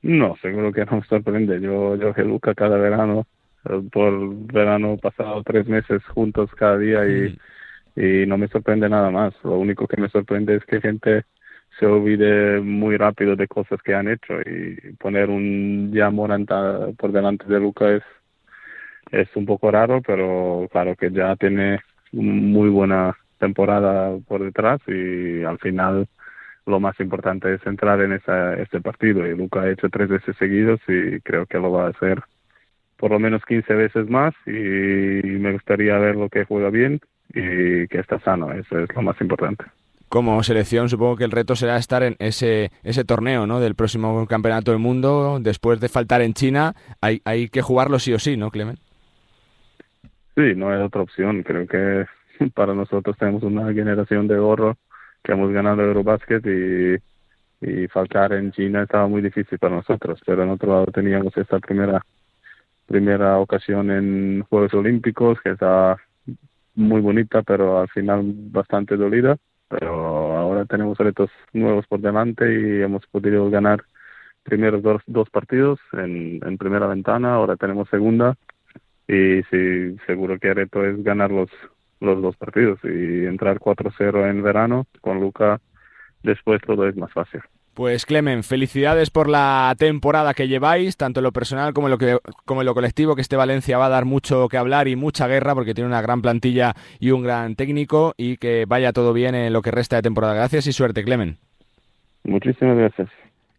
No, seguro que no me sorprende. Yo, yo que Lucas cada verano, eh, por verano pasado tres meses juntos cada día y, mm. y no me sorprende nada más. Lo único que me sorprende es que gente se olvide muy rápido de cosas que han hecho y poner un Moranta por delante de Luca es, es un poco raro, pero claro que ya tiene muy buena temporada por detrás y al final lo más importante es entrar en esa, este partido. Y Luca ha hecho tres veces seguidos y creo que lo va a hacer por lo menos 15 veces más y me gustaría ver lo que juega bien y que está sano, eso es lo más importante como selección supongo que el reto será estar en ese, ese torneo ¿no? del próximo campeonato del mundo. Después de faltar en China, hay, hay que jugarlo sí o sí, ¿no, Clemen? Sí, no hay otra opción. Creo que para nosotros tenemos una generación de oro que hemos ganado Eurobasket y, y faltar en China estaba muy difícil para nosotros. Pero en otro lado teníamos esta primera primera ocasión en Juegos Olímpicos que estaba muy bonita, pero al final bastante dolida pero ahora tenemos retos nuevos por delante y hemos podido ganar primeros dos, dos partidos en, en primera ventana, ahora tenemos segunda y sí, seguro que el reto es ganar los, los dos partidos y entrar 4-0 en verano con Luca, después todo es más fácil. Pues Clemen, felicidades por la temporada que lleváis, tanto en lo personal como en lo, que, en lo colectivo, que este Valencia va a dar mucho que hablar y mucha guerra porque tiene una gran plantilla y un gran técnico y que vaya todo bien en lo que resta de temporada. Gracias y suerte, Clemen. Muchísimas gracias.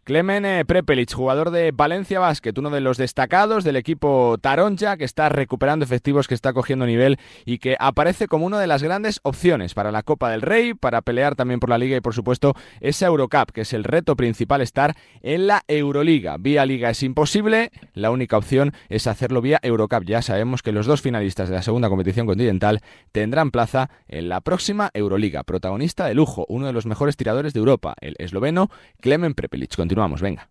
Clemen eh, Prepelic, jugador de Valencia Basket, uno de los destacados del equipo Taronja, que está recuperando efectivos, que está cogiendo nivel y que aparece como una de las grandes opciones para la Copa del Rey, para pelear también por la Liga y, por supuesto, esa Eurocup, que es el reto principal estar en la Euroliga. Vía Liga es imposible, la única opción es hacerlo vía Eurocup. Ya sabemos que los dos finalistas de la segunda competición continental tendrán plaza en la próxima Euroliga. Protagonista de lujo, uno de los mejores tiradores de Europa, el esloveno Clemen Prepelic vamos, venga.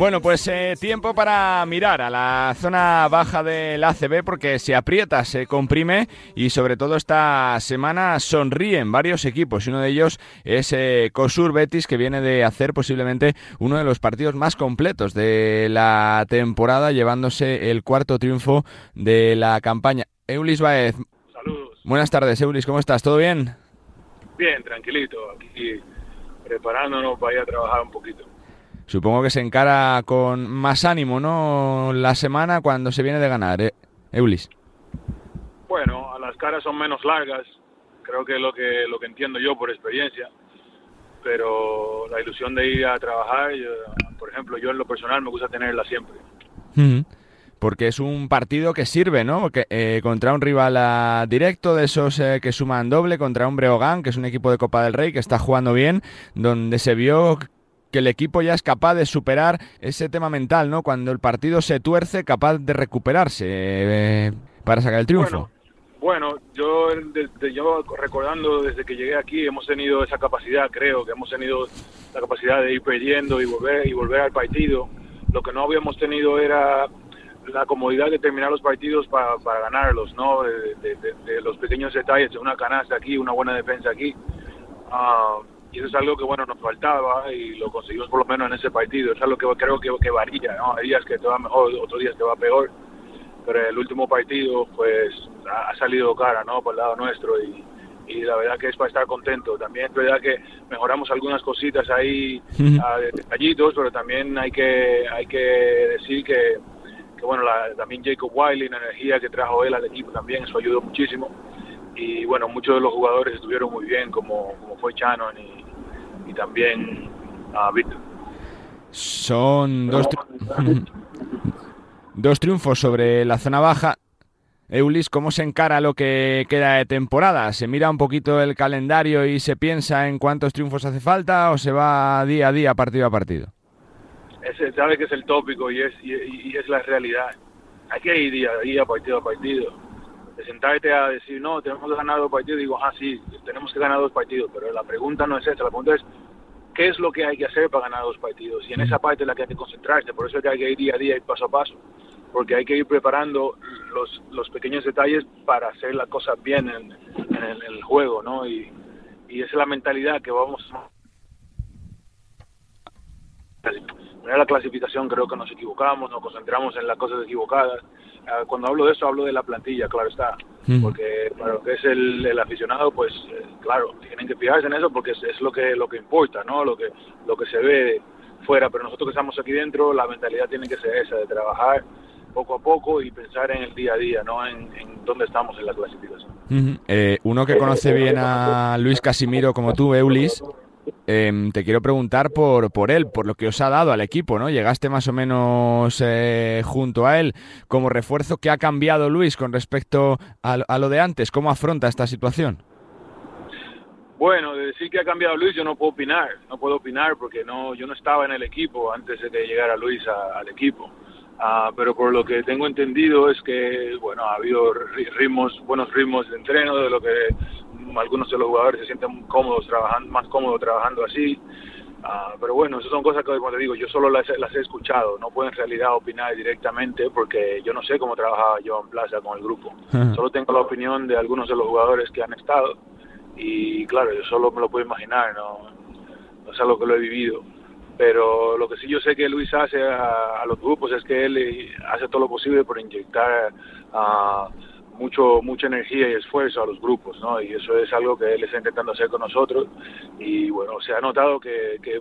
Bueno, pues eh, tiempo para mirar a la zona baja del ACB porque se aprieta, se comprime y sobre todo esta semana sonríen varios equipos y uno de ellos es eh, Cosur Betis que viene de hacer posiblemente uno de los partidos más completos de la temporada llevándose el cuarto triunfo de la campaña. Eulis Baez. Saludos. Buenas tardes, Eulis, ¿cómo estás? ¿Todo bien? Bien, tranquilito, aquí preparándonos para ir a trabajar un poquito. Supongo que se encara con más ánimo, ¿no? La semana cuando se viene de ganar, ¿eh? Eulis. Bueno, las caras son menos largas, creo que es lo que lo que entiendo yo por experiencia, pero la ilusión de ir a trabajar, por ejemplo, yo en lo personal me gusta tenerla siempre porque es un partido que sirve, ¿no? Que, eh, contra un rival ah, directo de esos eh, que suman doble, contra un Breogán, que es un equipo de Copa del Rey que está jugando bien, donde se vio que el equipo ya es capaz de superar ese tema mental, ¿no? Cuando el partido se tuerce, capaz de recuperarse eh, para sacar el triunfo. Bueno, yo, desde, yo recordando desde que llegué aquí hemos tenido esa capacidad, creo que hemos tenido la capacidad de ir perdiendo y volver y volver al partido. Lo que no habíamos tenido era la comodidad de terminar los partidos para, para ganarlos, ¿no? De, los pequeños detalles, de una canasta aquí, una buena defensa aquí. Ah, y eso es algo que, bueno, nos faltaba y lo conseguimos por lo menos en ese partido. Es algo que creo que, que varía, ¿no? Hay días que te va mejor, otros días te va peor. Pero el último partido, pues, ha, salido cara, ¿no? Por el lado nuestro y, y la verdad que es para estar contento. También es verdad que mejoramos algunas cositas ahí, uh detallitos, pero también hay que, hay que decir que que bueno, también Jacob Wiley, la energía que trajo él al equipo también, eso ayudó muchísimo. Y bueno, muchos de los jugadores estuvieron muy bien, como, como fue Shannon y, también uh, Víctor. Son dos, dos triunfos sobre la zona baja. Eulis, ¿cómo se encara lo que queda de temporada? ¿Se mira un poquito el calendario y se piensa en cuántos triunfos hace falta o se va día a día, partido a partido? Ese sabe que es el tópico y es, y, es la realidad. Hay que ir día a día, partido a partido. De sentarte a decir, no, tenemos que ganar dos partidos, digo, ah, sí, tenemos que ganar dos partidos, pero la pregunta no es esa, la pregunta es, ¿qué es lo que hay que hacer para ganar dos partidos? Y en esa parte es la que hay que concentrarse, por eso es que hay que ir día a día y paso a paso, porque hay que ir preparando los, los pequeños detalles para hacer las cosas bien en, en el, juego, ¿no? Y, y esa es la mentalidad que vamos en la clasificación creo que nos equivocamos, nos concentramos en las cosas equivocadas. Ah, cuando hablo de eso hablo de la plantilla, claro está, porque para lo que es el, aficionado, pues eh, claro, tienen que fijarse en eso porque es, lo que lo que importa, ¿no? Lo que lo que se ve fuera, pero nosotros que estamos aquí dentro, la mentalidad tiene que ser esa de trabajar poco a poco y pensar en el día a día, no en, dónde estamos en la clasificación. Eh, uno que conoce bien a Luis Casimiro como tú, Eulis, Em, te quiero preguntar por, por él, por lo que os ha dado al equipo, ¿no? Llegaste más o menos eh, junto a él como refuerzo. ¿Qué ha cambiado Luis con respecto a, lo de antes? ¿Cómo afronta esta situación? Bueno, de decir que ha cambiado Luis yo no puedo opinar, no puedo opinar porque no, yo no estaba en el equipo antes de que llegara Luis al equipo. Ah, pero por lo que tengo entendido es que bueno ha habido ritmos, buenos ritmos de entreno de lo que algunos de los jugadores se sienten cómodos trabajando, más cómodos trabajando así. Uh, pero bueno, esas son cosas que, como te digo, yo solo las, las, he escuchado, no puedo en realidad opinar directamente porque yo no sé cómo trabajaba Joan Plaza con el grupo. Solo tengo la opinión de algunos de los jugadores que han estado y claro, yo solo me lo puedo imaginar, no, no es algo que lo he vivido. pero lo que sí yo sé que Luis hace a, los grupos es que él hace todo lo posible por inyectar a mucho mucha energía y esfuerzo a los grupos, ¿no? Y eso es algo que él está intentando hacer con nosotros y bueno, se ha notado que, que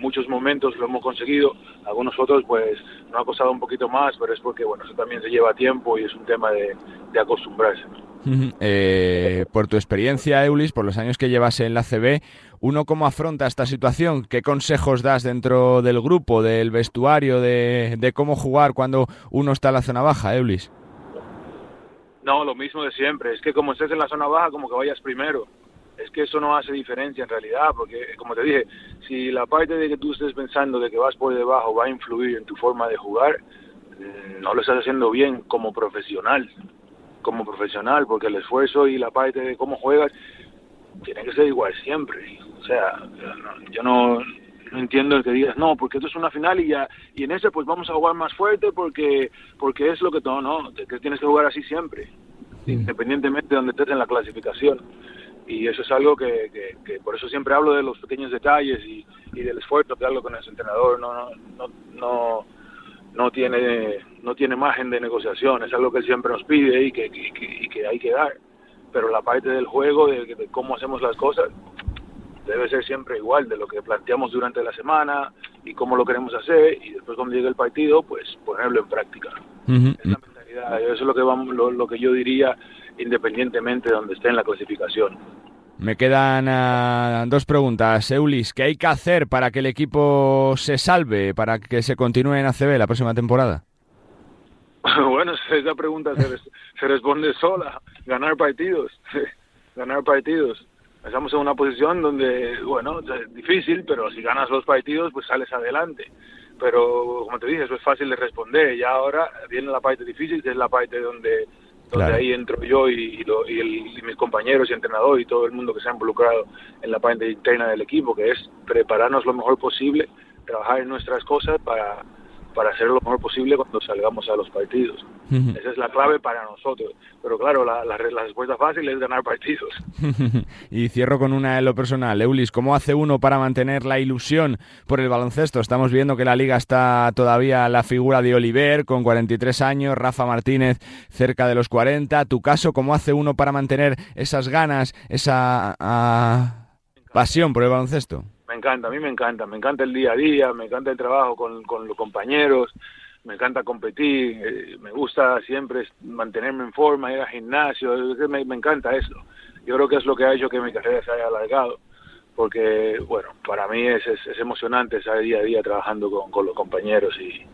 muchos momentos lo hemos conseguido, algunos otros pues nos ha costado un poquito más, pero es porque bueno, eso también se lleva tiempo y es un tema de, de acostumbrarse. Eh, por tu experiencia, Eulis, por los años que llevas en la CB, ¿uno cómo afronta esta situación? ¿Qué consejos das dentro del grupo, del vestuario, de, de cómo jugar cuando uno está en la zona baja, Eulis? No, lo mismo de siempre. Es que como estés en la zona baja, como que vayas primero. Es que eso no hace diferencia en realidad, porque como te dije, si la parte de que tú estés pensando de que vas por debajo va a influir en tu forma de jugar, mm, no lo estás haciendo bien como profesional. Como profesional, porque el esfuerzo y la parte de cómo juegas tiene que ser igual siempre. O sea, yo no, no entiendo el que digas, no, porque esto es una final y ya, y en ese pues vamos a jugar más fuerte porque, porque es lo que todo, no, que tienes que jugar así siempre, independientemente de donde estés en la clasificación. Y eso es algo que, que, por eso siempre hablo de los pequeños detalles y, y del esfuerzo que hago con el entrenador, no, no, no, no, no tiene, no tiene margen de negociación, es algo que siempre nos pide y que, y que hay que dar. Pero la parte del juego, de, de cómo hacemos las cosas, debe ser siempre igual de lo que planteamos durante la semana y cómo lo queremos hacer y después cuando llegue el partido pues ponerlo en práctica esa mentalidad eso es lo que vamos lo, que yo diría independientemente de donde esté en la clasificación me quedan ah, dos preguntas. Eulis, ¿qué hay que hacer para que el equipo se salve, para que se continúe en ACB la próxima temporada? bueno, esa pregunta se, se responde sola. Ganar partidos. Ganar partidos estamos en una posición donde, bueno, es difícil, pero si ganas los partidos, pues sales adelante. Pero, como te dije, eso es fácil de responder. Y ahora viene la parte difícil, que es la parte donde, donde ahí entro yo y, y, mis compañeros y entrenador y todo el mundo que se ha involucrado en la parte interna del equipo, que es prepararnos lo mejor posible, trabajar en nuestras cosas para para hacer lo mejor posible cuando salgamos a los partidos. Esa es la clave para nosotros. Pero claro, la, la, respuesta fácil es ganar partidos. y cierro con una en lo personal. Eulis, ¿cómo hace uno para mantener la ilusión por el baloncesto? Estamos viendo que la liga está todavía la figura de Oliver con 43 años, Rafa Martínez cerca de los 40. ¿Tu caso, cómo hace uno para mantener esas ganas, esa ah, pasión por el baloncesto? Me encanta, a mí me encanta, me encanta el día a día, me encanta el trabajo con, con los compañeros, me encanta competir, eh, me gusta siempre mantenerme en forma, ir al gimnasio, me, me encanta eso. Yo creo que es lo que ha hecho que mi carrera se haya alargado, porque, bueno, para mí es, es, emocionante estar día a día trabajando con, con los compañeros y,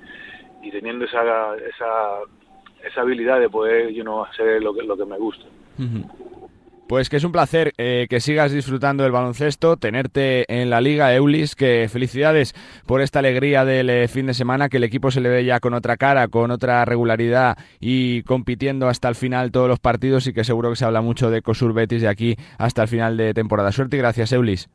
y teniendo esa, esa, esa habilidad de poder you know, hacer lo que, lo que me gusta. Pues que es un placer eh, que sigas disfrutando del baloncesto, tenerte en la liga Eulis, que felicidades por esta alegría del eh, fin de semana, que el equipo se le ve ya con otra cara, con otra regularidad y compitiendo hasta el final todos los partidos y que seguro que se habla mucho de Cosur Betis de aquí hasta el final de temporada. Suerte y gracias Eulis.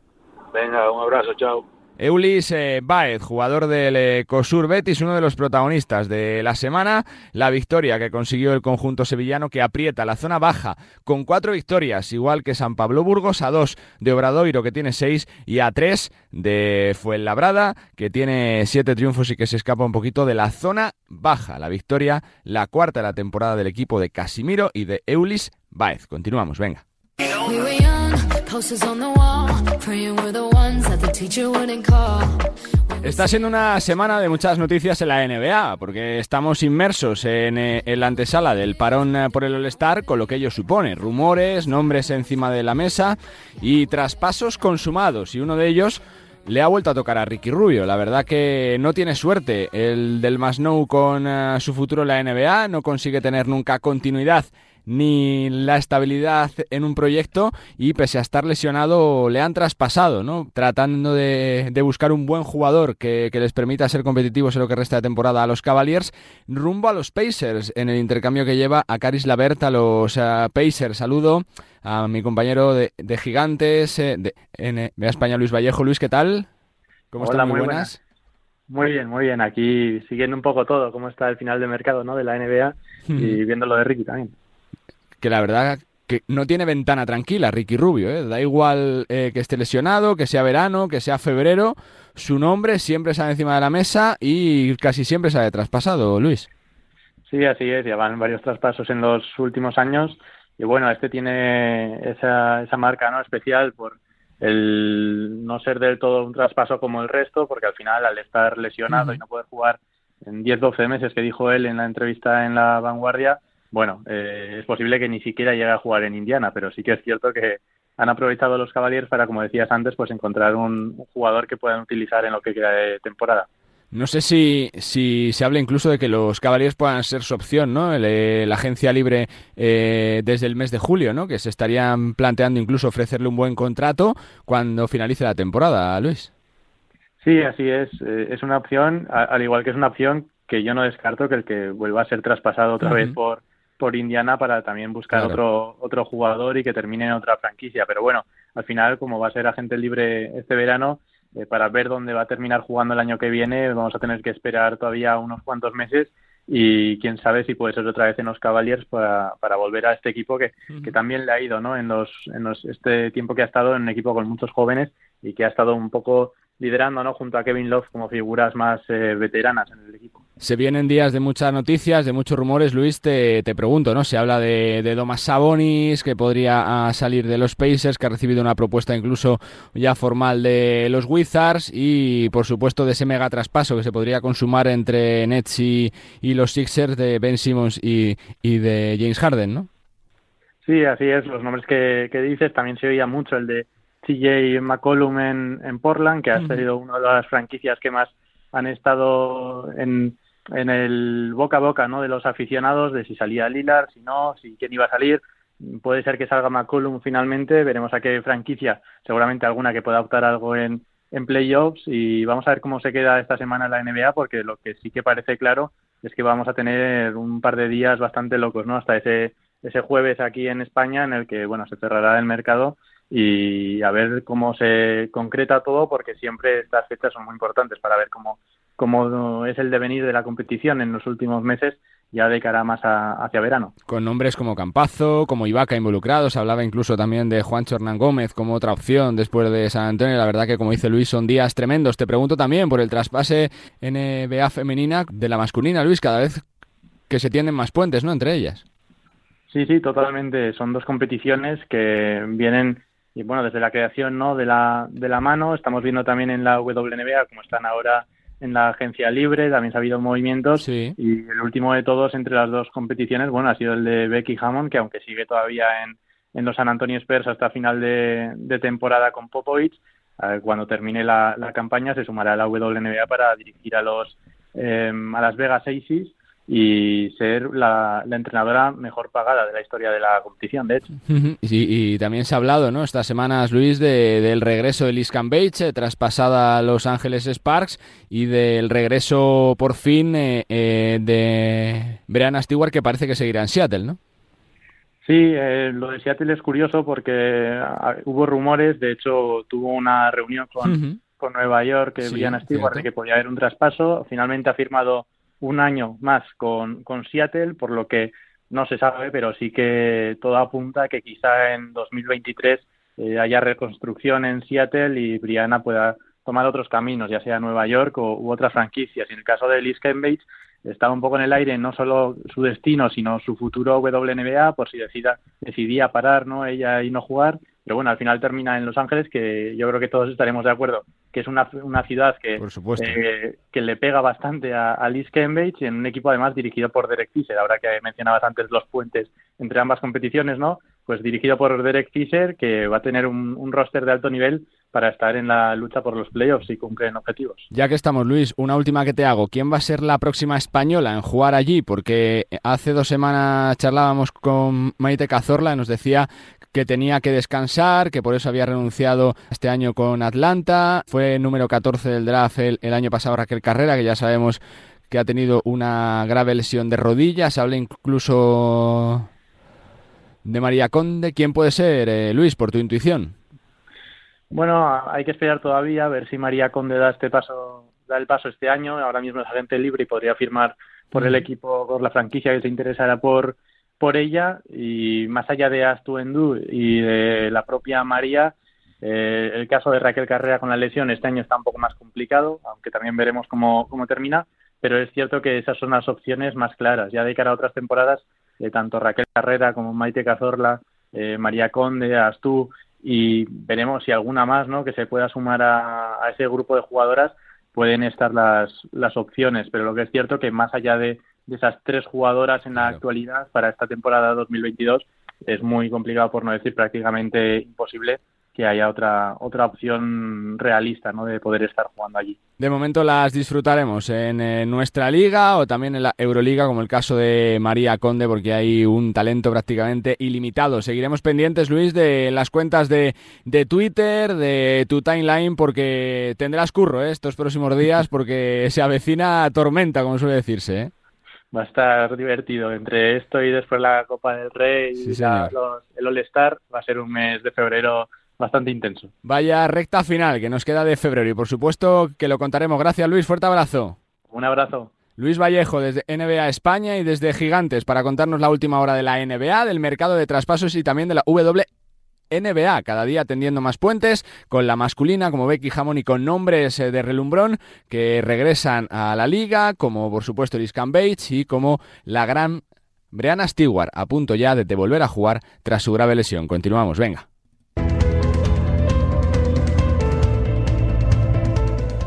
Venga, un abrazo, chao. Eulis eh, Baez, jugador del eh, COSUR Betis, uno de los protagonistas de la semana, la victoria que consiguió el conjunto sevillano que aprieta la zona baja con cuatro victorias, igual que San Pablo Burgos, a dos de Obradoiro que tiene seis y a tres de Fuenlabrada que tiene siete triunfos y que se escapa un poquito de la zona baja. La victoria, la cuarta de la temporada del equipo de Casimiro y de Eulis Baez. Continuamos, venga. Está siendo una semana de muchas noticias en la NBA, porque estamos inmersos en, eh, la antesala del parón eh, por el All-Star, con lo que ello supone. Rumores, nombres encima de la mesa y traspasos consumados. Y uno de ellos le ha vuelto a tocar a Ricky Rubio. La verdad que no tiene suerte el del Masnou con eh, su futuro en la NBA, no consigue tener nunca continuidad ni la estabilidad en un proyecto y pese a estar lesionado le han traspasado, ¿no? Tratando de, buscar un buen jugador que, les permita ser competitivos en lo que resta de temporada a los Cavaliers, rumbo a los Pacers en el intercambio que lleva a Caris Lavert a los Pacers. Saludo a mi compañero de, Gigantes eh, de, en, eh, España, Luis Vallejo. Luis, ¿qué tal? ¿Cómo están? Muy, buenas. Muy bien, muy bien. Aquí siguiendo un poco todo, cómo está el final de mercado ¿no? de la NBA y viendo lo de Ricky también que la verdad que no tiene ventana tranquila, Ricky Rubio. ¿eh? Da igual eh, que esté lesionado, que sea verano, que sea febrero, su nombre siempre sale encima de la mesa y casi siempre sale traspasado, Luis. Sí, así es, ya van varios traspasos en los últimos años y bueno, este tiene esa, esa marca no especial por el no ser del todo un traspaso como el resto, porque al final al estar lesionado y no poder jugar en 10-12 meses que dijo él en la entrevista en La Vanguardia, bueno, eh, es posible que ni siquiera llegue a jugar en Indiana, pero sí que es cierto que han aprovechado los Cavaliers para, como decías antes, pues encontrar un, jugador que puedan utilizar en lo que queda de temporada. No sé si, si se habla incluso de que los Cavaliers puedan ser su opción, ¿no? Eh, la agencia libre eh, desde el mes de julio, ¿no? Que se estarían planteando incluso ofrecerle un buen contrato cuando finalice la temporada, Luis. Sí, así es. es una opción, al igual que es una opción que yo no descarto que el que vuelva a ser traspasado otra vez por, por Indiana para también buscar otro, otro jugador y que termine en otra franquicia. Pero bueno, al final, como va a ser agente libre este verano, eh, para ver dónde va a terminar jugando el año que viene, vamos a tener que esperar todavía unos cuantos meses y quién sabe si puede ser otra vez en los Cavaliers para, para volver a este equipo que, que también le ha ido ¿no? en, los, en los, este tiempo que ha estado en un equipo con muchos jóvenes y que ha estado un poco liderando ¿no? junto a Kevin Love como figuras más eh, veteranas en el equipo. Se vienen días de muchas noticias, de muchos rumores. Luis, te, te pregunto, ¿no? Se habla de, de, Domas Sabonis, que podría ah, salir de los Pacers, que ha recibido una propuesta incluso ya formal de los Wizards, y por supuesto de ese mega traspaso que se podría consumar entre Nets y, los Sixers de Ben Simmons y, y, de James Harden, ¿no? Sí, así es. Los nombres que, que dices también se oía mucho el de CJ McCollum en, en Portland, que ha sido una de las franquicias que más han estado en en el boca a boca ¿no? de los aficionados de si salía Lillard, si no, si quién iba a salir. Puede ser que salga McCollum finalmente, veremos a qué franquicia, seguramente alguna que pueda optar algo en, en playoffs y vamos a ver cómo se queda esta semana la NBA porque lo que sí que parece claro es que vamos a tener un par de días bastante locos, ¿no? Hasta ese, ese jueves aquí en España en el que, bueno, se cerrará el mercado y a ver cómo se concreta todo porque siempre estas fechas son muy importantes para ver cómo como es el devenir de la competición en los últimos meses, ya de cara más hacia verano. Con nombres como Campazo, como Ibaka involucrados, hablaba incluso también de Juancho Hernán Gómez como otra opción después de San Antonio. La verdad que, como dice Luis, son días tremendos. Te pregunto también por el traspase NBA femenina de la masculina, Luis, cada vez que se tienden más puentes, ¿no?, entre ellas. Sí, sí, totalmente. Son dos competiciones que vienen y bueno, desde la creación, ¿no?, de la de la mano. Estamos viendo también en la WNBA como están ahora en la agencia libre, también ha habido movimientos y el último de todos entre las dos competiciones, bueno, ha sido el de Becky Hammond, que aunque sigue todavía en, en los San Antonio Spurs hasta final de, temporada con Popovich, cuando termine la, la, campaña se sumará a la WNBA para dirigir a los eh, a las Vegas Aces y ser la, entrenadora mejor pagada de la historia de la competición, de hecho. y, también se ha hablado, ¿no? Estas semanas, Luis, de, del regreso de Liz Cambage, eh, traspasada a Los Ángeles Sparks, y del regreso, por fin, eh, eh, de Brianna Stewart, que parece que seguirá en Seattle, ¿no? Sí, lo de Seattle es curioso porque ah, hubo rumores, de hecho tuvo una reunión con, con Nueva York, que Brianna Stewart, de que podía haber un traspaso, finalmente ha firmado un año más con, con Seattle, por lo que no se sabe, pero sí que todo apunta a que quizá en 2023 eh, haya reconstrucción en Seattle y Brianna pueda tomar otros caminos, ya sea Nueva York o, u otras franquicias. En el caso de Liz Cambage, estaba un poco en el aire no solo su destino, sino su futuro WNBA, por si decida, decidía parar ¿no? ella y no jugar. Pero bueno, al final termina en Los Ángeles, que yo creo que todos estaremos de acuerdo que es una, una ciudad que, eh, que le pega bastante a, a Liz Cambage, en un equipo además dirigido por Derek Fisher, ahora que mencionabas antes los puentes entre ambas competiciones, ¿no? Pues dirigido por Derek Fisher, que va a tener un, un roster de alto nivel para estar en la lucha por los playoffs y cumplen objetivos. Ya que estamos, Luis, una última que te hago. ¿Quién va a ser la próxima española en jugar allí? Porque hace dos semanas charlábamos con Maite Cazorla y nos decía que tenía que descansar, que por eso había renunciado este año con Atlanta. Fue número 14 del draft el, año pasado Raquel Carrera, que ya sabemos que ha tenido una grave lesión de rodillas. Se habla incluso de María Conde. ¿Quién puede ser, eh, Luis, por tu intuición? Bueno, hay que esperar todavía a ver si María Conde da este paso, da el paso este año. Ahora mismo es agente libre y podría firmar por el equipo, por la franquicia que se interesara por por ella y más allá de Astuendú y de la propia María, eh, el caso de Raquel Carrera con la lesión este año está un poco más complicado, aunque también veremos cómo, cómo termina, pero es cierto que esas son las opciones más claras. Ya de cara a otras temporadas, eh, tanto Raquel Carrera como Maite Cazorla, eh, María Conde, Astú, y veremos si alguna más ¿no? que se pueda sumar a, a ese grupo de jugadoras pueden estar las, las opciones, pero lo que es cierto que más allá de, de esas tres jugadoras en la actualidad para esta temporada 2022 es muy complicado, por no decir prácticamente imposible, que haya otra otra opción realista ¿no? de poder estar jugando allí. De momento las disfrutaremos en, nuestra liga o también en la Euroliga, como el caso de María Conde, porque hay un talento prácticamente ilimitado. Seguiremos pendientes, Luis, de las cuentas de, de Twitter, de tu timeline, porque tendrás curro ¿eh? estos próximos días, porque se avecina tormenta, como suele decirse. ¿eh? Va a estar divertido. Entre esto y después la Copa del Rey y el All-Star, va a ser un mes de febrero bastante intenso. Vaya recta final que nos queda de febrero y por supuesto que lo contaremos. Gracias Luis, fuerte abrazo. Un abrazo. Luis Vallejo desde NBA España y desde Gigantes para contarnos la última hora de la NBA, del mercado de traspasos y también de la WNBA, cada día tendiendo más puentes con la masculina como Becky Hammond y con nombres eh, de relumbrón que regresan a la liga, como por supuesto Liz Bates y como la gran Brianna Stewart, a punto ya de volver a jugar tras su grave lesión. Continuamos, venga.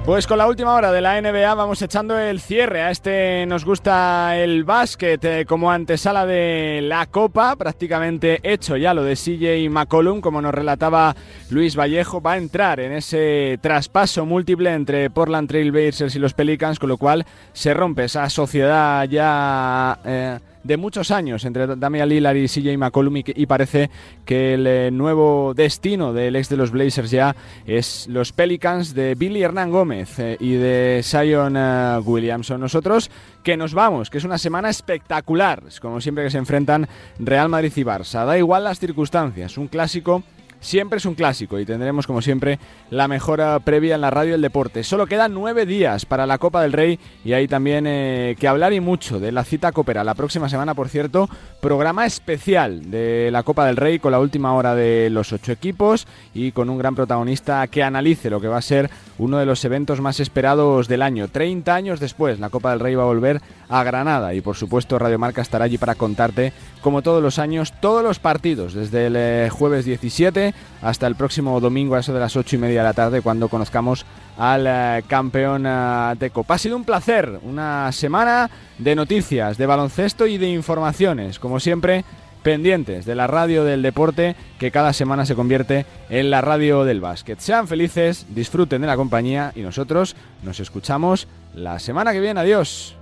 Pues con la última hora de la NBA vamos echando el cierre a este nos gusta el básquet eh, como antesala de la Copa, prácticamente hecho ya lo de CJ McCollum, como nos relataba Luis Vallejo, va a entrar en ese traspaso múltiple entre Portland Trail Blazers y los Pelicans, con lo cual se rompe esa sociedad ya... Eh, de muchos años entre Damian Lillard y CJ McCollum y, parece que el eh, nuevo destino del ex de los Blazers ya es los Pelicans de Billy Hernán Gómez eh, y de Zion eh, Williamson. Nosotros que nos vamos, que es una semana espectacular, como siempre que se enfrentan Real Madrid y Barça. Da igual las circunstancias, un clásico siempre es un clásico y tendremos como siempre la mejora previa en la radio del deporte. Solo quedan nueve días para la Copa del Rey y hay también eh, que hablar y mucho de la cita Copera. La próxima semana, por cierto, programa especial de la Copa del Rey con la última hora de los ocho equipos y con un gran protagonista que analice lo que va a ser uno de los eventos más esperados del año. 30 años después, la Copa del Rey va a volver a Granada y por supuesto Radio Marca estará allí para contarte, como todos los años, todos los partidos, desde el eh, jueves 17 hasta el próximo domingo a eso de las 8 y media de la tarde cuando conozcamos al eh, campeón eh, de Copa. Ha sido un placer, una semana de noticias, de baloncesto y de informaciones, como siempre pendientes de la radio del deporte que cada semana se convierte en la radio del básquet. Sean felices, disfruten de la compañía y nosotros nos escuchamos la semana que viene. Adiós.